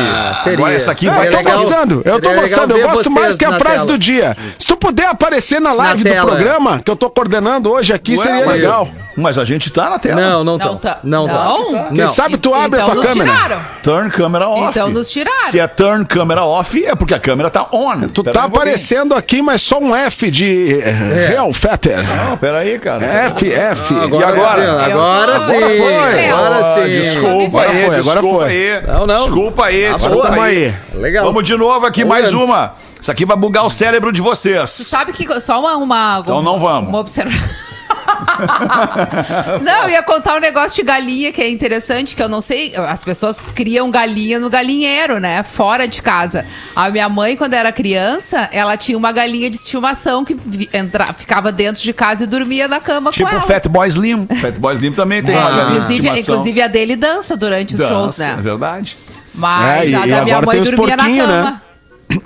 teria. Agora essa aqui É, vai Eu tô legal. gostando, eu tô gostando, eu gosto mais que a na frase tela. do dia. Se tu puder aparecer na live do tela, programa, que eu tô coordenando hoje aqui, Ué, seria legal. Mas a gente tá na tela. Não, não Não tá- Não, não? tão. Quem sabe tu abre então a tua nos câmera. tiraram. Turn câmera off. Então nos tiraram. Se é turn câmera off, é porque a câmera tá on. Tu Pera tá um aparecendo aqui, mas só um F de é. Real Fetter. Não, peraí, cara. F, F. Agora, E agora? Agora tô- sim. foi. Agora Ah, sim. Desculpa Agora aí, foi, agora desculpa foi. aí. Não, não. Desculpa aí, Tá desculpa Tamo aí. aí. Legal. Vamos de novo aqui, mais Antes. uma. Isso aqui vai bugar o cérebro de vocês. Sabe que só uma. uma Então não vamos. Uma observação. não, eu ia contar um negócio de galinha que é interessante, que eu não sei. As pessoas criam galinha no galinheiro, né? Fora de casa. A minha mãe, quando era criança, ela tinha uma galinha de estimação que entra, ficava dentro de casa e dormia na cama Tipo com o ela. Fat Boy Slim. Fat Boy Slim também tem É, uma galinha de inclusive, estimação. inclusive a dele dança durante os Dança, shows, É né? verdade. Mas É, e- a da minha mãe dormia na porquinhos, né?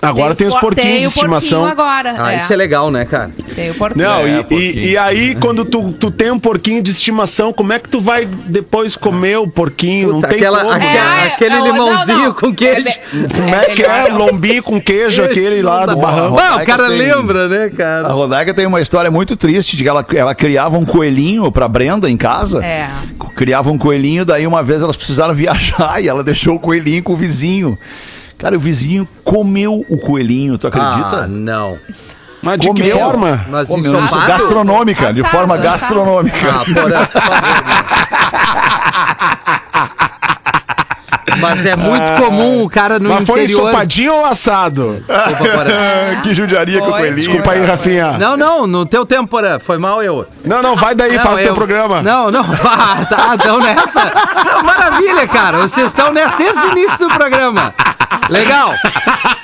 Agora tem os por- porquinhos tem de o porquinho estimação. agora. Ah, é. isso é legal, né, cara? Tem o porquinho. Não, É, e- e, porquinho. e aí, quando tu, tu tem um porquinho de estimação, como é que tu vai depois comer o porquinho? Puta, não tem aquela- como. aquela- né? aquele não, limãozinho não, não. com queijo. Como é que é? Lombi com queijo, aquele lá do. Rodaica Não, o cara tem- lembra, né, A cara? Rodaica tem uma história muito triste de que ela, ela criava um coelhinho pra Brenda em casa. É. Criava um coelhinho, daí uma vez elas precisaram viajar e ela deixou o coelhinho com o vizinho. Cara, o vizinho comeu o coelhinho, tu acredita? Ah, não. Mas de que Comeu. forma? Mas Comeu isso, ensopado? gastronômica, de Assado, forma gastronômica. Ah, por favor. Mas é muito comum o cara no Mas foi interior. ensopadinho ou assado? Desculpa, Porã. que judiaria com o Foi, coelhinho. Desculpa aí, Rafinha. Não, não, no teu tempo, Porã. Foi mal eu. Não, não, vai daí, Não, faz teu eu- programa. Não, não. Ah, tá, estão nessa. Não, maravilha, cara. Vocês estão nessa desde o início do programa. Legal.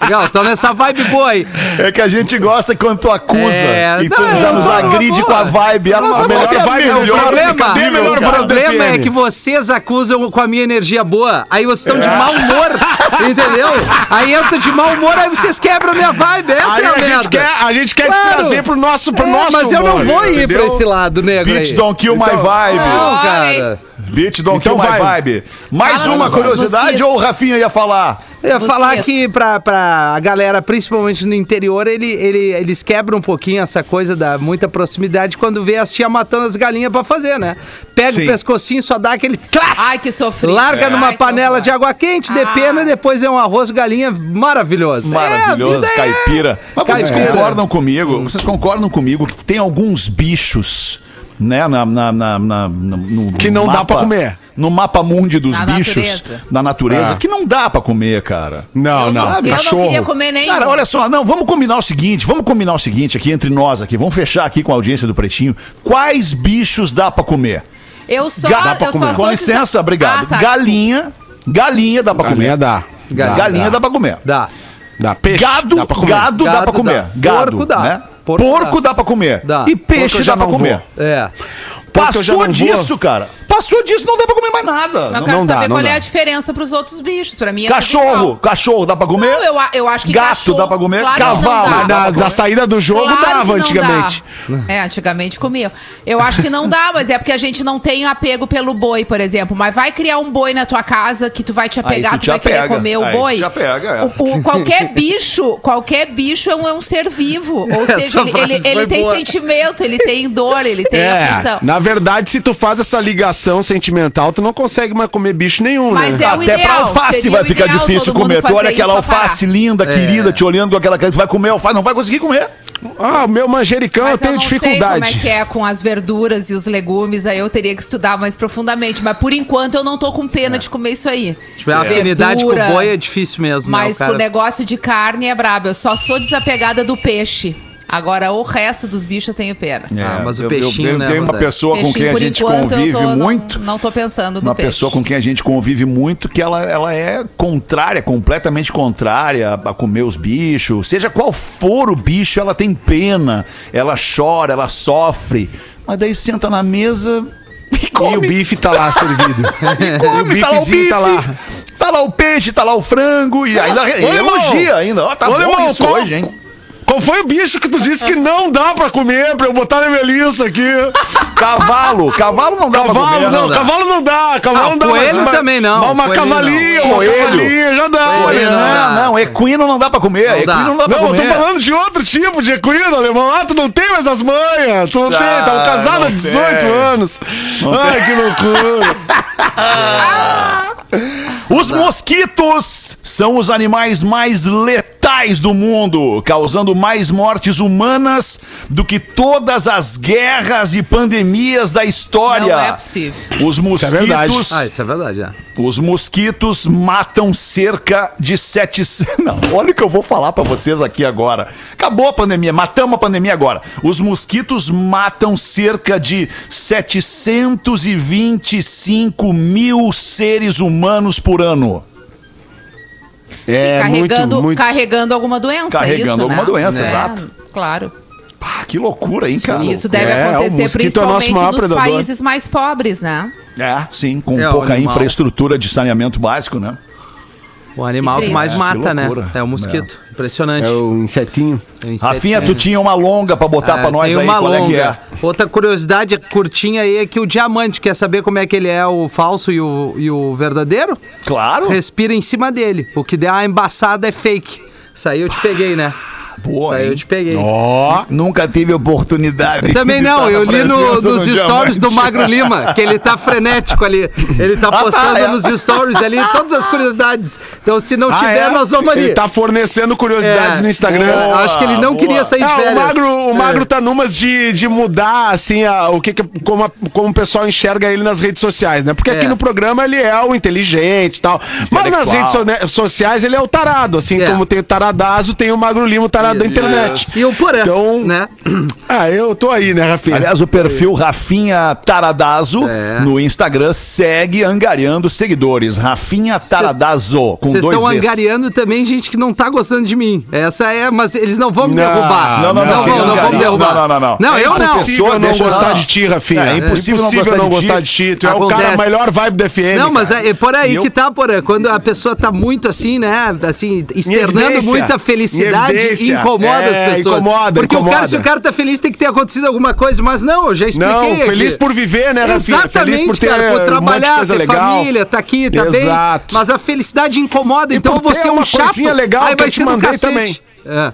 Legal, estão nessa vibe boa aí. É que a gente gosta quando tu acusa É, e tu não, já nos não, agride boa. com a vibe. A nossa melhor vibe é a vibe é o melhor problema, possível, o cara. problema é que vocês acusam com a minha energia boa. Aí vocês estão de mau humor, entendeu? Aí tô de mau humor, aí vocês quebram a minha vibe. Essa Aí é a, a gente merda. quer, a gente quer te Claro. trazer pro nosso, pro É, nosso mas eu não humor, vou ir entendeu? pra esse lado negro Bitch aí. don't kill my vibe. Não, cara. Bitch don't Então kill my vibe. Mais Fala uma curiosidade ou o Rafinha ia falar? Eu ia falar que pra, pra a galera, principalmente no interior, ele, ele, eles quebram um pouquinho essa coisa da muita proximidade quando vê as tia matando as galinhas pra fazer, né? Pega Sim. o pescocinho, só dá aquele clac, Ai, que sofrido. larga numa Ai, panela de água quente, depena Ah. e depois é um arroz galinha maravilhoso. Maravilhoso, É, a vida é- caipira. Mas vocês Caipira. concordam comigo? Vocês concordam comigo que tem alguns bichos, né, na, na, na- na- no Que não dá pra comer. No mapa mundi dos Na bichos, natureza. da natureza, Ah. que não dá pra comer, cara. Não, Eu não. não, eu não Cachorro. queria comer nenhum. Cara, olha só, não, vamos combinar o seguinte, vamos combinar o seguinte aqui entre nós aqui, vamos fechar aqui com a audiência do Pretinho. Quais bichos dá pra comer? Eu só, Ga- dá pra eu comer. só Com licença, desa- obrigado. Ah, tá. Galinha, galinha dá pra Galinha comer. dá. Galinha. Galinha dá pra comer. Dá. Dá. Peixe. Gado, dá pra comer. gado, dá Gado pra comer. dá. Gado, Porco dá. né? Porco Porco, dá. dá. pra comer. Dá. E peixe dá pra comer. É. Porco eu já Passou não vou. disso, cara. Passou disso, não dá pra comer mais nada. Mas eu Não- quero não dá, saber não qual é dá. a diferença pros outros bichos. Pra mim é Cachorro, cachorro dá pra comer? Não, eu, eu acho que Gato cachorro, dá pra comer? claro Cavalo dá. Na, na saída do jogo Claro dava não antigamente. dá. É, antigamente comia. Eu acho que não dá, mas é porque a gente não tem apego pelo boi, por exemplo. Mas vai criar um boi na tua casa que tu vai te apegar, tu tu, te vai querer apega. comer o Aí tu boi. te apega, é. O- o- qualquer bicho, qualquer bicho é um, é um ser vivo. Ou Essa seja, ele, frase ele, foi ele tem boa. sentimento, ele tem dor, ele tem É, aflição. na verdade, se tu faz essa ligação sentimental, tu não consegue mais comer bicho nenhum, Mas né? é o Até pra ideal, alface seria vai ficar ideal difícil comer. Tu olha aquela pra alface linda, É. querida, te olhando com aquela cara, tu vai comer alface, não vai conseguir comer. Ah, o meu manjericão eu Mas tenho não sei como é dificuldade. que é com as verduras e os legumes, aí eu teria que estudar mais profundamente. Mas por enquanto eu não tô com pena de comer isso aí. Se tiver afinidade com Verdura, o boi é difícil mesmo, né? Mas O cara- o negócio de carne é brabo. Eu só sou desapegada do peixe. Agora o resto dos bichos eu tenho pena. Ah, mas o eu, peixinho, eu, né, eu tenho uma Rodaica? pessoa com Peixinho, quem a gente enquanto, convive tô- não- muito. Não, tô pensando no Uma peixe. pessoa com quem a gente convive muito que ela, ela é contrária, completamente contrária a comer os bichos. Seja qual for o bicho, ela tem pena, ela chora, ela sofre. Mas daí senta na mesa e E come. o bife tá lá servido. e come, o tá lá o bifezinho bife, tá lá. tá lá o peixe, tá lá o frango e ainda e irmão! elogia ainda. Ó, tá Ô, bom irmão, isso hoje, hein? Qual foi o bicho que tu disse que não dá pra comer, pra eu botar na minha lista aqui? Cavalo, cavalo não dá pra Cavalo comer. não, dá. cavalo não dá, cavalo Ah, não dá. coelho mas- também não, Mas uma cavalinha, não. uma cavalinha já dá. Coelho Não, não dá. não, equino não dá pra comer. Não equino dá. não dá pra Não, eu comer. tô falando de outro tipo de equino, alemão. Ah, tu não tem mais as manhas. Tu não tem, Ah, tava casado há não 18 tem. anos. Ai, que loucura. Os mosquitos são os animais mais letais do mundo, causando mais mortes humanas do que todas as guerras e pandemias da história. Não é possível. Os é verdade. mosquitos, Ah, isso é verdade, é. os mosquitos matam cerca de 700. Não, olha o que eu vou falar pra vocês aqui agora. Acabou a pandemia, matamos a pandemia agora. Os mosquitos matam cerca de 725 mil seres humanos por ano. É, carregando, muito, muito. carregando alguma doença, Carregando isso, alguma né? doença, É, exato. Claro. Pá, que loucura, hein, cara? Isso deve É, acontecer é nosso principalmente maior nos predador. países mais pobres, né? É, sim, com É, pouca infraestrutura de saneamento básico, né? O animal que, triste. mais É, mata, que né? É o mosquito. Impressionante. É o insetinho. É um inseto- Rafinha, é. tu tinha uma longa pra botar É, pra nós tem aí, uma qual é que longa. é? Outra curiosidade curtinha aí é que o diamante quer saber como é que ele é o falso e o, e o verdadeiro? Claro. Respira em cima dele. O que der uma embaçada é fake. Isso aí eu te peguei, né? Boa, Isso aí eu te peguei. Ó. Nunca tive oportunidade. Também de não, eu li no- nos do stories do diamante. Magro Lima, que ele tá frenético ali. Ele tá tá, postando é. nos stories ali todas as curiosidades. Então, se não Ah, tiver, é? nós vamos ali. Ele tá fornecendo curiosidades É. no Instagram. É, acho que ele não boa. queria sair de Ah, férias. o Magro, o É. Magro tá numas de, de mudar, assim, a- o que, que como, a- como o pessoal enxerga ele nas redes sociais, né? Porque aqui É. no programa ele é o inteligente e tal. Mas nas redes so- né, sociais ele é o tarado, assim É. como tem o taradazo, tem o Magro Lima, o tarado da internet. E o Porã, Então- né? Ah, eu tô aí, né, Rafinha? Aliás, o perfil Rafinha Taradazo É. no Instagram segue angariando seguidores. Rafinha Taradazo, com Vocês dois estão angariando também gente que não tá gostando de mim. Essa é, mas eles não vão me Não, derrubar. não, não, não, vão, não vão me derrubar. Não, não, não, não. Não, É eu não. impossível Impossível não deixa- gostar não. de ti, Rafinha. É, impossível não gostar não de gostar ti. de ti. Tu é o cara melhor vibe da FM. Não, mas é, é por aí que tá, Porã. Quando a pessoa tá muito assim, né? Assim, externando muita felicidade. Incomoda É, as pessoas. incomoda, Porque o cara, incomoda. se o cara tá feliz, tem que ter acontecido alguma coisa. Mas não, eu já expliquei. Não, feliz por viver, né, Rafinha? Exatamente, Feliz por ter cara, um por trabalhar, coisa ter legal. família, tá aqui, tá bem. Exato. Mas a felicidade incomoda, E então você é um chato. legal aí que vai ser do cacete. também. É.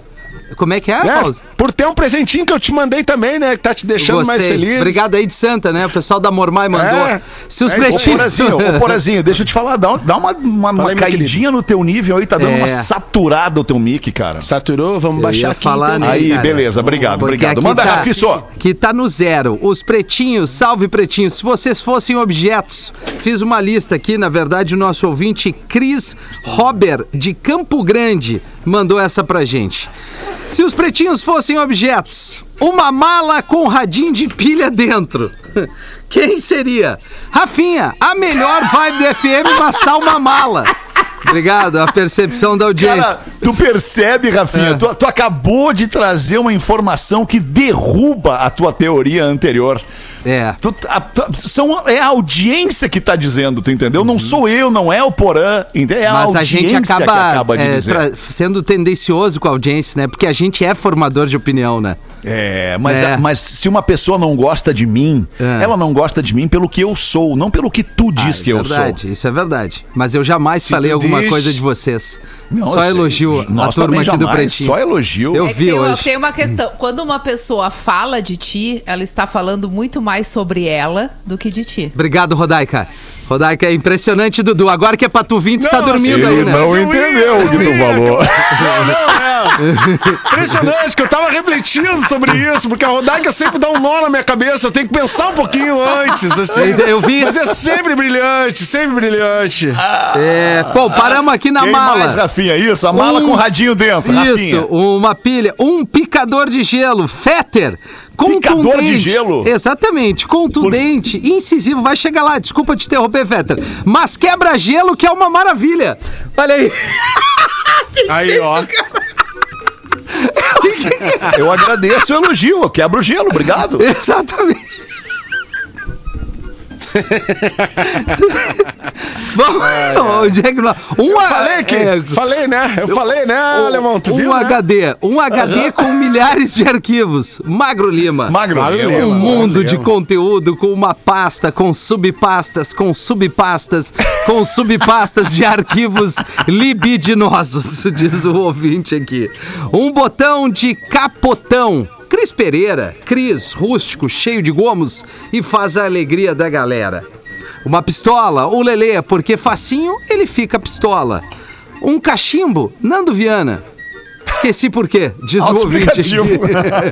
Como é que é, É, Fausto? por ter um presentinho que eu te mandei também, né? Que tá te deixando mais Gostei. feliz. Obrigado aí de Santa, né? O pessoal da Mormai mandou. É. Se os É aí. Ô, pretinhos... Porazinho, ô, Porazinho, deixa eu te falar, dá, dá uma, uma, uma caidinha no teu nível aí, tá dando É. uma saturada o teu mic, cara. Saturou, vamos Eu baixar ia aqui. falar então. nele, Aí, cara. beleza, obrigado, Porque obrigado. Manda, tá- Rafiço. Que tá no zero. Os pretinhos, salve pretinhos. Se vocês fossem objetos, fiz uma lista aqui, na verdade, o nosso ouvinte Cris Robert, de Campo Grande, mandou essa pra gente. Se os pretinhos fossem objetos, uma mala com radinho de pilha dentro. Quem seria? Rafinha, a melhor vibe do FM, mas tá uma mala. Obrigado, a percepção da audiência. Cara, tu percebe, Rafinha, É. tu, tu acabou de trazer uma informação que derruba a tua teoria anterior. É. Tu- a- tu- são, é a audiência que tá dizendo, tu entendeu? Uhum. Não sou eu, não é o Porã, entendeu? É a Mas a gente acaba, acaba de é, sendo tendencioso com a audiência, né? Porque a gente é formador de opinião, né? É, mas, É. mas se uma pessoa não gosta de mim, É. ela não gosta de mim pelo que eu sou, não pelo que tu diz Ah, que é eu verdade, isso é verdade. Mas eu jamais falei tu alguma diz- coisa de vocês. Não, só elogio a turma aqui do jamais, Pretinho. Só elogio. Eu É vi tem, hoje. tem uma questão. Quando uma pessoa fala de ti, ela está falando muito mais sobre ela do que de ti. Obrigado, Rodaica. Rodaica, é impressionante, Dudu. Agora que é pra tu vir, tu tá Não, dormindo assim, aí, né? não entendeu o que tu falou. Impressionante que eu tava refletindo sobre isso, porque a Rodaica sempre dá um nó na minha cabeça. Eu tenho que pensar um pouquinho antes, assim. Eu- vi. Mas é sempre brilhante, sempre brilhante. É, pô, paramos aqui na Quem mala. mais, Rafinha? Isso, a mala Um- com radinho dentro, Isso, Rafinha. uma pilha, um picador de gelo, Fetter. Contundente. Picador de gelo? Exatamente, contundente, incisivo. Vai chegar lá, desculpa te interromper, Fetter. Mas quebra-gelo que é uma maravilha. Olha aí. Aí, ó. Eu agradeço o elogio, eu quebro o gelo, obrigado. Exatamente. Bom, onde é que nós... Uma, Falei que. é, Falei, né? Eu falei, né, Alemão? Tu um viu? né? HD, um HD com milhares de arquivos. Magro Lima. Magro, Magro Lima. Lima. Um mundo Lima. de conteúdo com uma pasta, com subpastas, com subpastas, com subpastas de arquivos libidinosos, diz o ouvinte aqui. Um botão de capotão. Cris Pereira, Cris, rústico, cheio de gomos e faz a alegria da galera. Uma pistola, o Lelê, porque facinho ele fica pistola. Um cachimbo, Nando Viana. Esqueci por quê, diz o ouvinte.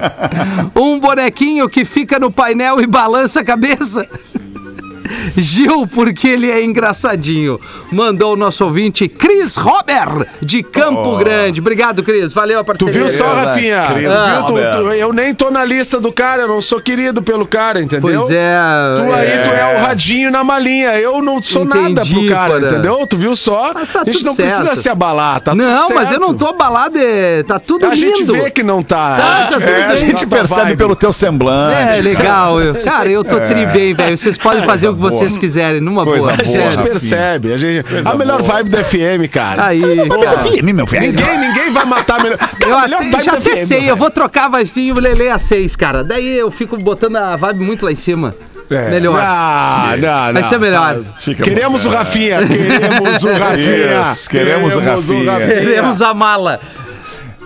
um bonequinho que fica no painel e balança a cabeça. Gil, porque ele é engraçadinho. Mandou o nosso ouvinte Cris Robert, de Campo Grande. Obrigado, Cris. Valeu a Tu parceria. viu só, Rafinha? Viu? Tu- tu- eu nem tô na lista do cara, eu não sou querido pelo cara, entendeu? Pois é. Tu aí, é. tu é o radinho na malinha. Eu não sou nada Entendi, pro cara, Porã. entendeu? Tu viu só? Mas tá a gente tudo não certo. precisa se abalar, tá Não, tudo mas eu não tô abalado. é- Tá tudo A gente lindo. vê que não tá. Tá, tá tudo É, a gente Tá percebe vibe. pelo teu semblante. É, legal. Eu- cara, eu tô tri bem, velho. Vocês podem fazer o que boa. vocês quiserem, numa Coisa boa. boa. A gente percebe. A, gente, a melhor boa. vibe do FM, cara. Aí, cara. Firme, meu velho. Ninguém, ninguém vai matar a melhor. Eu a melhor até, vibe já até FM, sei, eu vou trocar a vozinha e o Lele a 6, cara. Daí eu fico botando a vibe muito lá em cima. É. Melhor. Ah, não, não. Vai ser melhor. Fica Queremos o bom. Rafinha, queremos o Rafinha. Isso, queremos o Rafinha. Queremos a mala.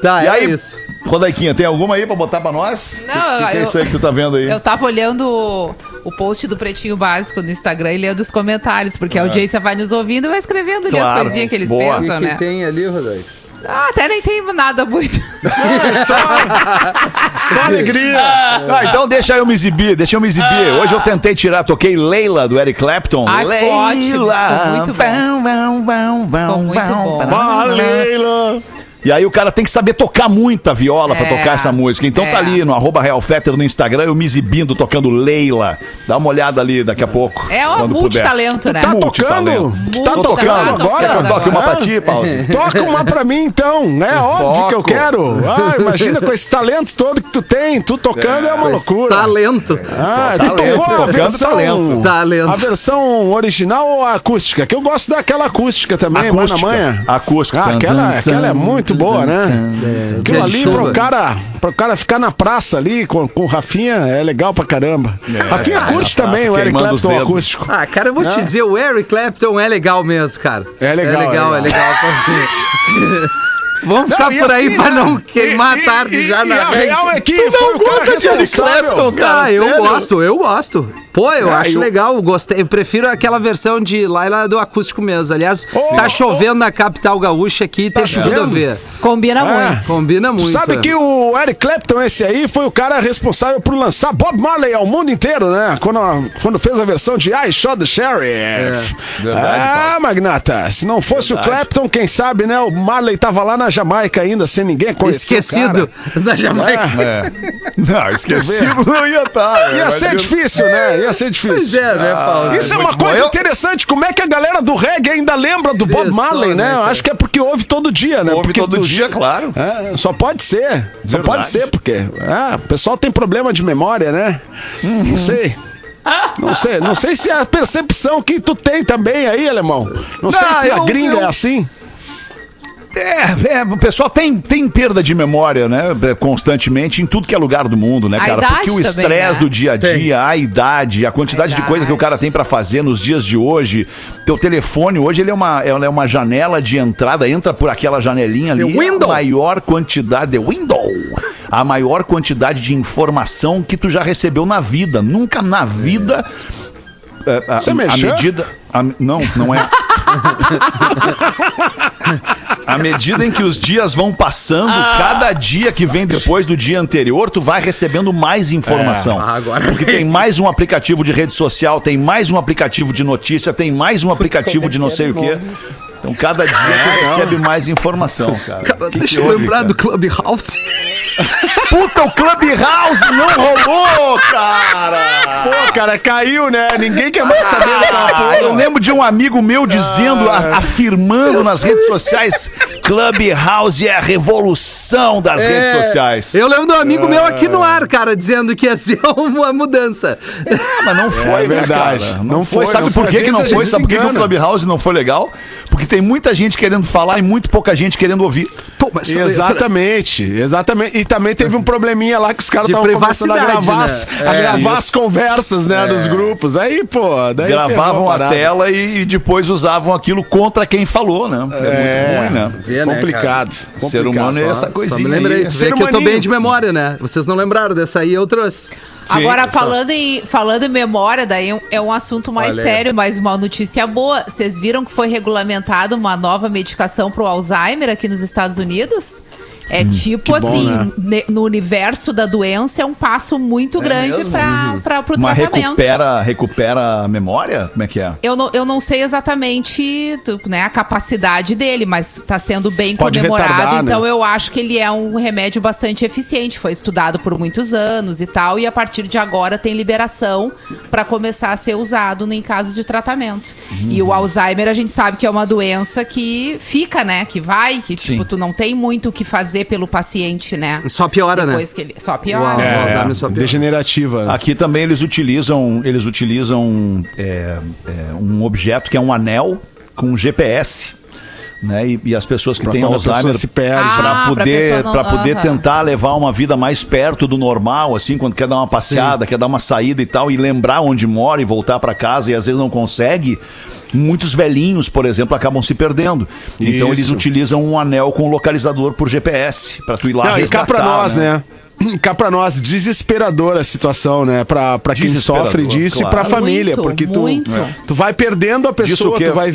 Tá, E é aí, isso. Rodaiquinha, tem alguma aí pra botar pra nós? Não, O que, que é eu- isso aí que tu tá vendo aí? Eu tava olhando o, o post do Pretinho Básico no Instagram e lendo os comentários, porque a audiência vai nos ouvindo e vai escrevendo ali É. Claro. as coisinhas que eles Boa. O que, pensam, que né? tem ali, Rodaico? Ah, até nem tem nada muito. Só alegria. Ah, então deixa eu me exibir, deixa eu me exibir. Hoje eu tentei tirar, toquei Leila do Eric Clapton. Ai, ótimo, Leila. ficou muito bom. Bam, bam, bam, Ficou muito bom. Leila. E aí o cara tem que saber tocar muita viola pra É, tocar essa música. Então é. tá ali no arroba Fetter no Instagram, eu me exibindo tocando Leila. Dá uma olhada ali daqui a pouco. É um multitalento, né? Tá Multitalento. tocando? Tá tocando tá agora? Toque uma pra ti, Pause. Toca uma pra mim, então. É óbvio que eu quero. Ah, imagina com esse talento todo que tu tem. Tu tocando é, uma loucura. Talento. Ah, Talento, tu tocou a tocando versão, talento. Talento. A versão original ou a acústica? Que eu gosto daquela acústica também, Acústica. Manha. Acústica. Ah, aquela, aquela é muito boa, né? Aquilo Dia de ali pro cara, pro cara ficar na praça ali com, com o Rafinha é legal pra caramba. Rafinha é, curte também o Eric Clapton acústico. Ah, cara, eu vou te Não. dizer, o Eric Clapton é legal mesmo, cara. É legal, É legal, é é legal. Vamos ficar e por aí assim, pra né? não queimar E- a tarde e- já e na a real é que foi o cara gosta de Eric. Clapton, cara? Ah, eu sério? gosto, eu gosto. Pô, eu Ah, acho eu- legal, gostei. Eu prefiro aquela versão de Laila do acústico mesmo. Aliás, Ô, tá chovendo na capital gaúcha aqui, tem tudo a chovendo? ver. Combina É. muito. Combina Tu muito. sabe é. que o Eric Clapton, esse aí, foi o cara responsável por lançar Bob Marley ao mundo inteiro, né? Quando, quando fez a versão de I Shot the Sheriff. Verdade, ah, Magnata, se não fosse o Clapton, quem sabe, né? O Marley tava lá na Jamaica ainda, sem ninguém conhecer Esquecido o cara. da Jamaica. É. Não, esquecido não ia estar. Ia ser difícil, né? Ia ser difícil. Pois é, né, Paulo? Isso é uma bom. coisa Eu- interessante, como é que a galera do reggae ainda lembra do Bob só, Marley, né? Eu cara? acho que é porque ouve todo dia, né? Ouve porque todo do- dia, claro. É, só pode ser. Só Verdade. pode ser, porque é, o pessoal tem problema de memória, né? Uhum. Não sei. Não sei, não sei se é a percepção que tu tem também aí, alemão. Não, sei Não, se a eu- gringa eu- é assim. É, é, o pessoal tem, tem perda de memória, né? é, Constantemente em tudo que é lugar do mundo, né, A cara? idade Porque o estresse né? do dia a dia, a idade, a quantidade A de coisa que o cara tem pra fazer nos dias de hoje. Teu telefone hoje ele é uma, ele é uma janela de entrada, entra por aquela janelinha ali. The window. A maior quantidade de window. A maior quantidade de informação que tu já recebeu na vida. Nunca na vida. é, a, Você a mexeu? medida. a- não, não é. À medida em que os dias vão passando, cada dia que vem depois do dia anterior, tu vai recebendo mais informação. Ah, agora Porque tem mais um aplicativo de rede social, tem mais um aplicativo de notícia, tem mais um aplicativo de não sei o quê. Então cada dia tu recebe mais informação, cara. Cara, Que deixa que eu houve, lembrar cara? do Clubhouse. Puta, o Clubhouse não rolou, cara! Pô, cara, caiu, né? Ninguém quer mais saber daquela Ah, eu lembro de um amigo meu dizendo, a- afirmando nas redes sociais, Clubhouse é a revolução das redes sociais. É, Eu lembro de um amigo meu aqui no ar, cara, dizendo que ia ser uma mudança. Mas não foi, É verdade. cara? Não Não foi. foi, Sabe não por que, que não foi? Sabe por que, que o. Clubhouse não foi legal? Porque tem muita gente querendo falar e muito pouca gente querendo ouvir. Letra. Exatamente, exatamente. E também teve um probleminha lá que os caras estavam começando a gravar, né? as, a É, gravar as conversas, né, nos grupos. Aí, pô, daí Gravavam a tela e depois usavam aquilo contra quem falou, né? É, muito ruim, né? Vê, né, complicado. Ser humano é essa Só coisinha. me lembrei. aí. Ser vê que eu tô bem de memória, né? Vocês não lembraram dessa aí, eu trouxe. Agora, falando em, falando em memória, daí é um- é assunto mais aí. sério, mas uma notícia boa. Vocês viram que foi regulamentada uma nova medicação pro Alzheimer aqui nos Estados Unidos? É tipo que bom, assim, né? no universo da doença é um passo muito grande para para pro Mas tratamento. recupera, recupera a memória? Como é que é? Eu não, eu não sei exatamente né, a capacidade dele, mas está sendo bem Pode comemorado. retardar, né? então eu acho que ele é um remédio bastante eficiente. Foi estudado por muitos anos e tal. E a partir de agora tem liberação para começar a ser usado em casos de tratamento. E Uhum. o Alzheimer a gente sabe que é uma doença que fica, né? Que vai, que Sim. tipo, tu não tem muito o que fazer pelo paciente, né? Só piora, né? Depois que ele. Só piora. É. É, Alzheimer só piora. degenerativa. né? Aqui também eles utilizam, eles utilizam é, é, um objeto que é um anel com GPS. Né? E, e as pessoas que Pra têm a Alzheimer se perde. Ah, para pra poder para poder tentar levar uma vida mais perto do normal, assim, quando quer dar uma passeada, quer dar uma saída e tal e lembrar onde mora e voltar para casa e às vezes não consegue. Muitos velhinhos, por exemplo, acabam se perdendo. Então Isso. eles utilizam um anel com localizador por GPS para tu ir lá Não, e cá resgatar, pra nós, né? Cá pra nós, desesperadora a situação, né? Pra, pra quem sofre disso e pra claro. família. Muito, porque tu, muito. tu vai perdendo a pessoa, tu vai.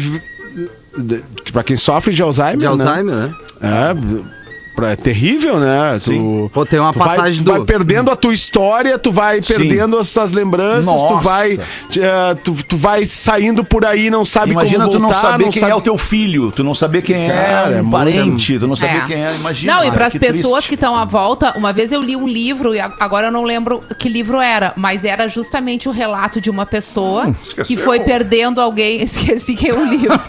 Pra quem sofre de Alzheimer. De né? Alzheimer, né? É, pra- é terrível, né? Tu, Pô, tem uma tu vai- passagem tu do- vai perdendo a tua história, tu vai Sim. perdendo as tuas lembranças, tu Nossa. vai. eh, tu, tu vai saindo por aí, não sabe Imagina como tu não voltar, saber quem sabe- é o teu filho, tu não saber quem Cara, é é um muito- parente, tu não saber É. quem é, imagina. Não, e para as pessoas triste. que estão à volta, uma vez eu li um livro, e agora eu não lembro que livro era, mas era justamente o relato de uma pessoa Hum, que foi perdendo alguém. Esqueci que é o livro.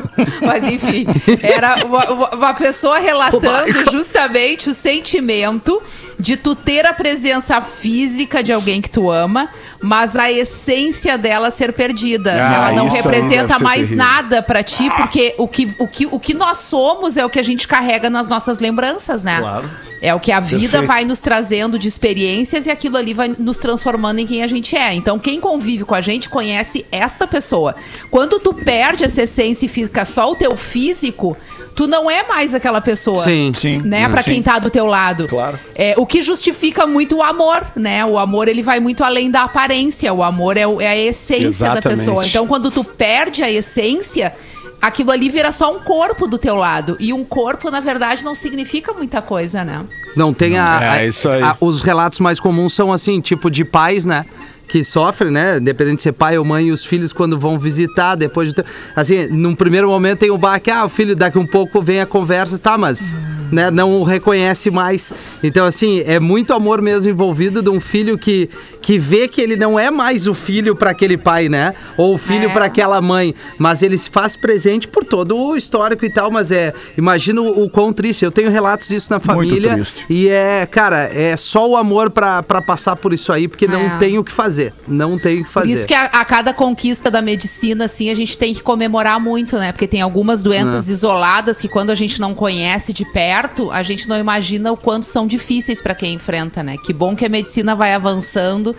mas enfim, era uma, uma- uma pessoa relatando justamente o sentimento de tu ter a presença física de alguém que tu ama, mas a essência dela ser perdida. Ah, Ela não aí representa ser mais terrível. nada pra ti, porque o que, o, que, o que nós somos é o que a gente carrega nas nossas lembranças, né? Claro. É o que a vida Perfeito. vai nos trazendo de experiências e aquilo ali vai nos transformando em quem a gente é. Então, quem convive com a gente conhece essa pessoa. Quando tu perde essa essência e fica só o teu físico, tu não é mais aquela pessoa. Sim. Sim. Né, Pra Sim. quem tá do teu lado. Claro. É, o que justifica muito o amor, né? O amor, ele vai muito além da aparência. O amor é, é a essência da Exatamente. pessoa. Então, quando tu perde a essência, aquilo ali vira só um corpo do teu lado. E um corpo, na verdade, não significa muita coisa, né? Não tem a, É, a- isso aí. a- os relatos mais comuns são assim, tipo de pais, né? Que sofrem, né? Independente de ser pai ou mãe, e os filhos quando vão visitar, depois de. Assim, num primeiro momento tem o baque, ah, o filho daqui um pouco vem a conversa, tá, mas. Né, não o reconhece mais. Então, assim, é muito amor mesmo envolvido de um filho que, que vê que ele não é mais o filho para aquele pai, né? Ou o filho É. para aquela mãe. Mas ele se faz presente por todo o histórico e tal. Mas é. Imagina o, quão triste. Eu tenho relatos disso na família. E é, cara, é só o amor pra, pra passar por isso aí, porque não É. tem o que fazer. Não tem o que Por fazer. isso que a, a cada conquista da medicina, assim, a gente tem que comemorar muito, né? Porque tem algumas doenças É. isoladas que quando a gente não conhece de perto, a gente não imagina o quanto são difíceis pra quem enfrenta, né? Que bom que a medicina vai avançando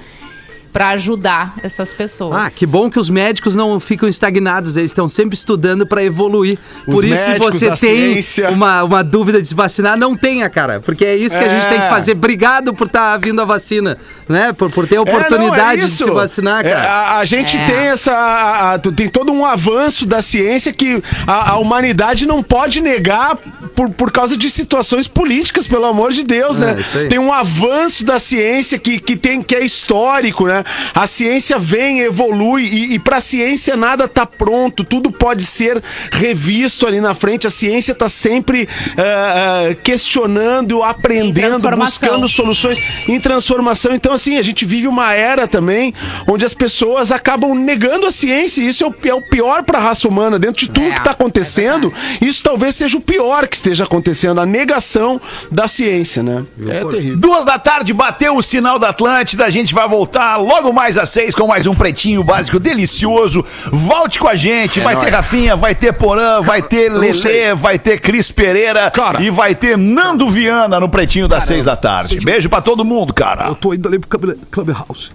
pra ajudar essas pessoas. Ah, que bom que os médicos não ficam estagnados, eles estão sempre estudando pra evoluir. Os Por isso, se médicos, você a tem uma, uma dúvida de se vacinar, não tenha, cara. Porque é isso que a gente É. tem que fazer. Obrigado por estar vindo a vacina, né? Por, por ter a É, não, é oportunidade de se vacinar, É, cara. a, a gente É. tem essa. a- a- tem todo um avanço da ciência que a, a humanidade não pode negar por, por causa de situações políticas, pelo amor de Deus, É, né? Tem um avanço da ciência que, que, tem, que é histórico, né? A ciência vem, evolui, e, e pra ciência nada tá pronto, tudo pode ser revisto ali na frente. A ciência tá sempre ah, ah, questionando, aprendendo, buscando soluções em transformação. Então, assim, a gente vive uma era também onde as pessoas acabam negando a ciência. E isso é o, é o pior para a raça humana. Dentro de tudo É, que está acontecendo, isso talvez seja o pior que esteja acontecendo a negação da ciência, né? É terrível. Duas da tarde, bateu o sinal da Atlântida. A gente vai voltar logo mais às seis com mais um Pretinho Básico delicioso. Volte com a gente. vai ter Rafinha, vai ter Porã, vai ter Lelê, vai ter Cris Pereira Cara. e vai ter Nando Viana no Pretinho das seis da tarde. Beijo pra todo mundo, cara. tô indo ali pro Club- Clubhouse.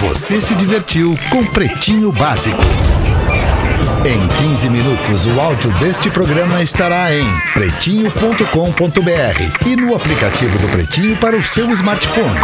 Você se divertiu com Pretinho Básico. Em 15 minutos, o áudio deste programa estará em pretinho.com.br e no aplicativo do Pretinho para o seu smartphone.